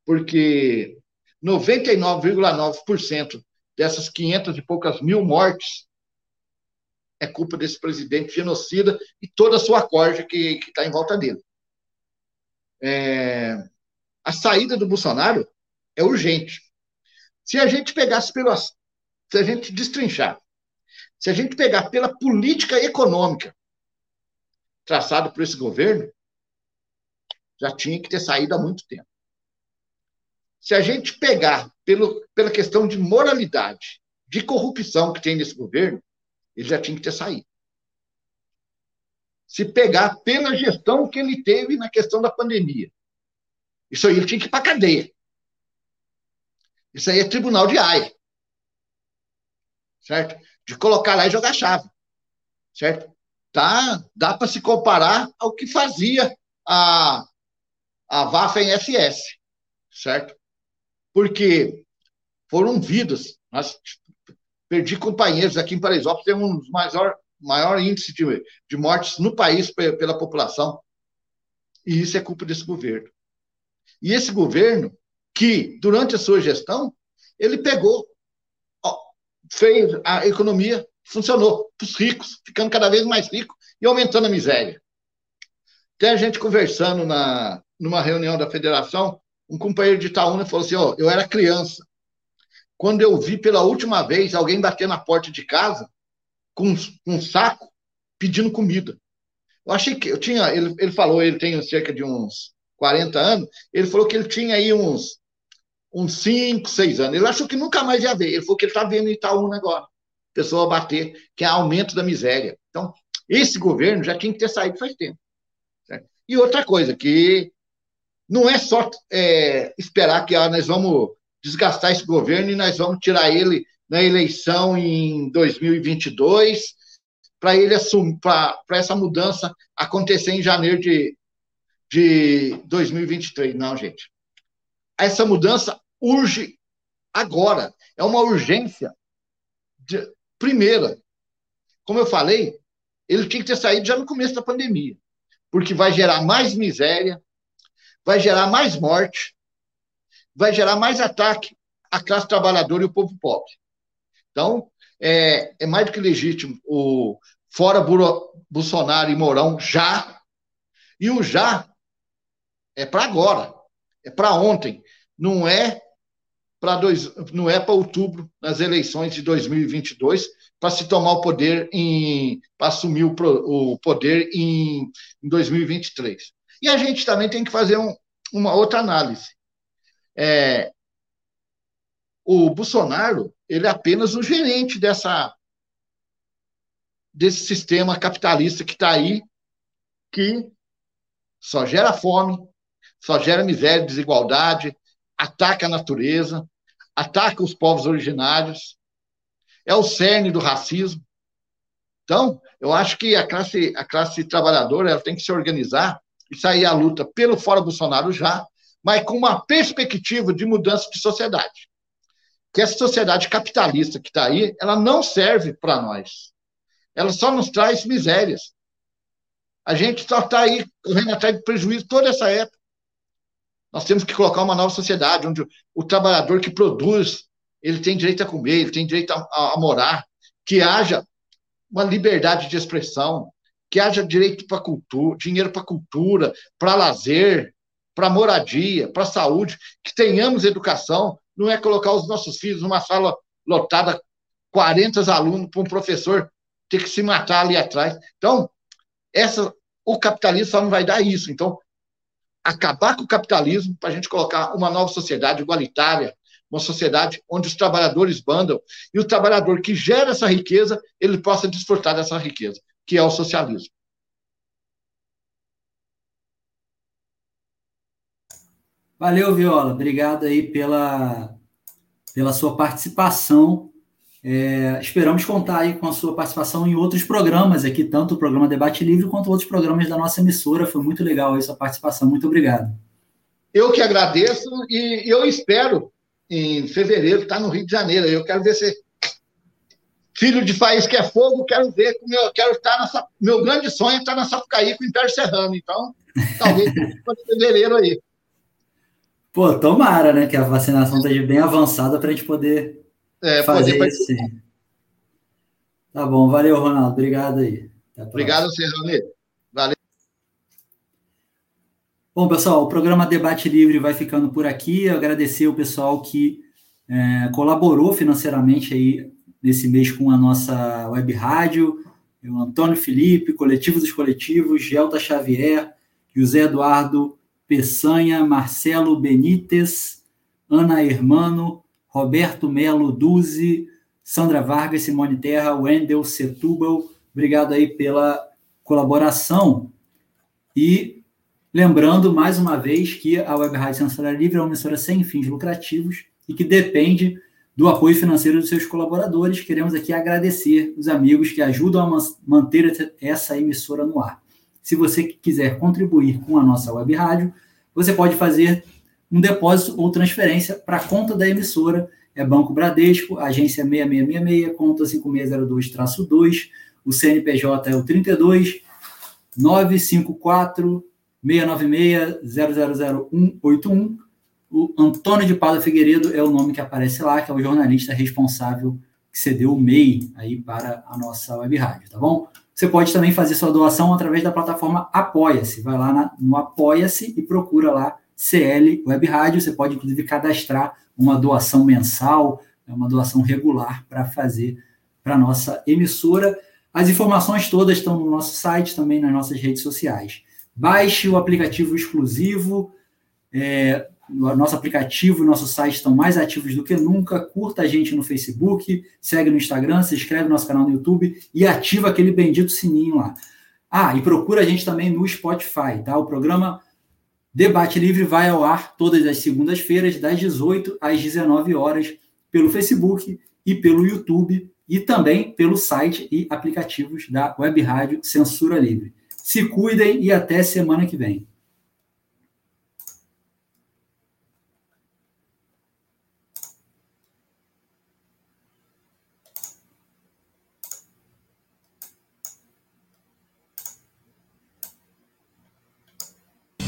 Porque 99,9% dessas 500 e poucas mil mortes é culpa desse presidente genocida e toda a sua corja que está em volta dele. É, a saída do Bolsonaro é urgente. Se a gente pegasse pelo. Se a gente destrinchar, se a gente pegar pela política econômica traçada por esse governo, já tinha que ter saído há muito tempo. Se a gente pegar pelo, pela questão de moralidade, de corrupção que tem nesse governo, ele já tinha que ter saído. Se pegar pela gestão que ele teve na questão da pandemia, isso aí ele tinha que ir para cadeia. Isso aí é tribunal de AI. Certo? De colocar lá e jogar chave. Certo? Tá, dá para se comparar ao que fazia a, a Waffen-SS, certo? Porque foram vidas. Nós perdi companheiros aqui em Paraisópolis, tem um dos maior, maior índice de, de mortes no país pela população. E isso é culpa desse governo. E esse governo, que durante a sua gestão, ele pegou, fez a economia funcionou para os ricos, ficando cada vez mais ricos e aumentando a miséria. Tem a gente conversando na, numa reunião da federação, um companheiro de Itaúna falou assim: oh, eu era criança. Quando eu vi pela última vez alguém bater na porta de casa com um saco pedindo comida. Eu achei que eu tinha. Ele, ele falou, ele tem cerca de uns 40 anos, ele falou que ele tinha aí uns, uns 5, 6 anos. Ele achou que nunca mais ia ver. Ele falou que ele está vendo em Itaúna agora. Pessoa bater, que é aumento da miséria. Então, esse governo já tinha que ter saído faz tempo. Certo? E outra coisa, que não é só é, esperar que ah, nós vamos desgastar esse governo e nós vamos tirar ele na eleição em 2022 para ele assumir, para essa mudança acontecer em janeiro de, de 2023. Não, gente. Essa mudança urge agora. É uma urgência de, primeira. Como eu falei, ele tinha que ter saído já no começo da pandemia, porque vai gerar mais miséria, vai gerar mais morte, vai gerar mais ataque à classe trabalhadora e o povo pobre. Então, é, é mais do que legítimo o fora Bolsonaro e Mourão já, e o já é para agora, é para ontem, não é para dois, não é para outubro nas eleições de 2022 para se tomar o poder em para assumir o, o poder em, em 2023. E a gente também tem que fazer um, uma outra análise. É, o Bolsonaro ele é apenas o gerente dessa desse sistema capitalista que está aí, que só gera fome, só gera miséria, desigualdade, ataca a natureza, ataca os povos originários, é o cerne do racismo. Então, eu acho que a classe, a classe trabalhadora ela tem que se organizar e sair à luta pelo fora Bolsonaro já, mas com uma perspectiva de mudança de sociedade. Que essa sociedade capitalista que está aí, ela não serve para nós. Ela só nos traz misérias. A gente só está aí correndo atrás de prejuízo toda essa época. Nós temos que colocar uma nova sociedade, onde o trabalhador que produz, ele tem direito a comer, ele tem direito a, a, a morar, que haja uma liberdade de expressão, que haja direito para cultura, dinheiro para cultura, para lazer, para moradia, para saúde, que tenhamos educação, não é colocar os nossos filhos numa sala lotada, 40 alunos, para um professor ter que se matar ali atrás. Então, essa, o capitalismo só não vai dar isso. Então, acabar com o capitalismo para a gente colocar uma nova sociedade igualitária, uma sociedade onde os trabalhadores bandam e o trabalhador que gera essa riqueza, ele possa desfrutar dessa riqueza que é o socialismo. Valeu, Viola. Obrigado aí pela, pela sua participação. É, esperamos contar aí com a sua participação em outros programas aqui, tanto o programa Debate Livre quanto outros programas da nossa emissora. Foi muito legal aí sua participação. Muito obrigado. Eu que agradeço e eu espero em fevereiro estar no Rio de Janeiro. Eu quero ver se filho de país que é fogo, quero ver, meu, quero estar nessa. Meu grande sonho é estar na Sapucaí com o Império Serrano. Então, talvez em fevereiro aí. Pô, tomara, né? Que a vacinação esteja bem avançada para a gente poder é, fazer poder. Sim. Tá bom, valeu, Ronaldo. Obrigado aí. Obrigado, você, Valeu. Bom, pessoal, o programa Debate Livre vai ficando por aqui. Eu agradecer o pessoal que é, colaborou financeiramente aí nesse mês com a nossa web rádio, o Antônio Felipe, Coletivo dos Coletivos, Gelta Xavier, José Eduardo Peçanha, Marcelo Benites, Ana Hermano, Roberto Melo Duzi, Sandra Vargas, Simone Terra, Wendel Setúbal, obrigado aí pela colaboração. E lembrando mais uma vez que a Web Rádio Censura Livre é uma emissora sem fins lucrativos e que depende do apoio financeiro dos seus colaboradores. Queremos aqui agradecer os amigos que ajudam a manter essa emissora no ar. Se você quiser contribuir com a nossa web rádio, você pode fazer um depósito ou transferência para a conta da emissora. É Banco Bradesco, agência 6666, conta 5602-2. O CNPJ é o 32 954 696 000181. O Antônio de Pada Figueiredo é o nome que aparece lá, que é o jornalista responsável que cedeu o MEI aí para a nossa web rádio, tá bom? Você pode também fazer sua doação através da plataforma Apoia-se. Vai lá na, no Apoia-se e procura lá CL Web Rádio. Você pode, inclusive, cadastrar uma doação mensal, né, uma doação regular para fazer para nossa emissora. As informações todas estão no nosso site, também nas nossas redes sociais. Baixe o aplicativo exclusivo. É, nosso aplicativo e nosso site estão mais ativos do que nunca. Curta a gente no Facebook, segue no Instagram, se inscreve no nosso canal no YouTube e ativa aquele bendito sininho lá. Ah, e procura a gente também no Spotify, tá? O programa Debate Livre vai ao ar todas as segundas-feiras, das 18 às 19 horas, pelo Facebook e pelo YouTube, e também pelo site e aplicativos da Web Rádio Censura Livre. Se cuidem e até semana que vem.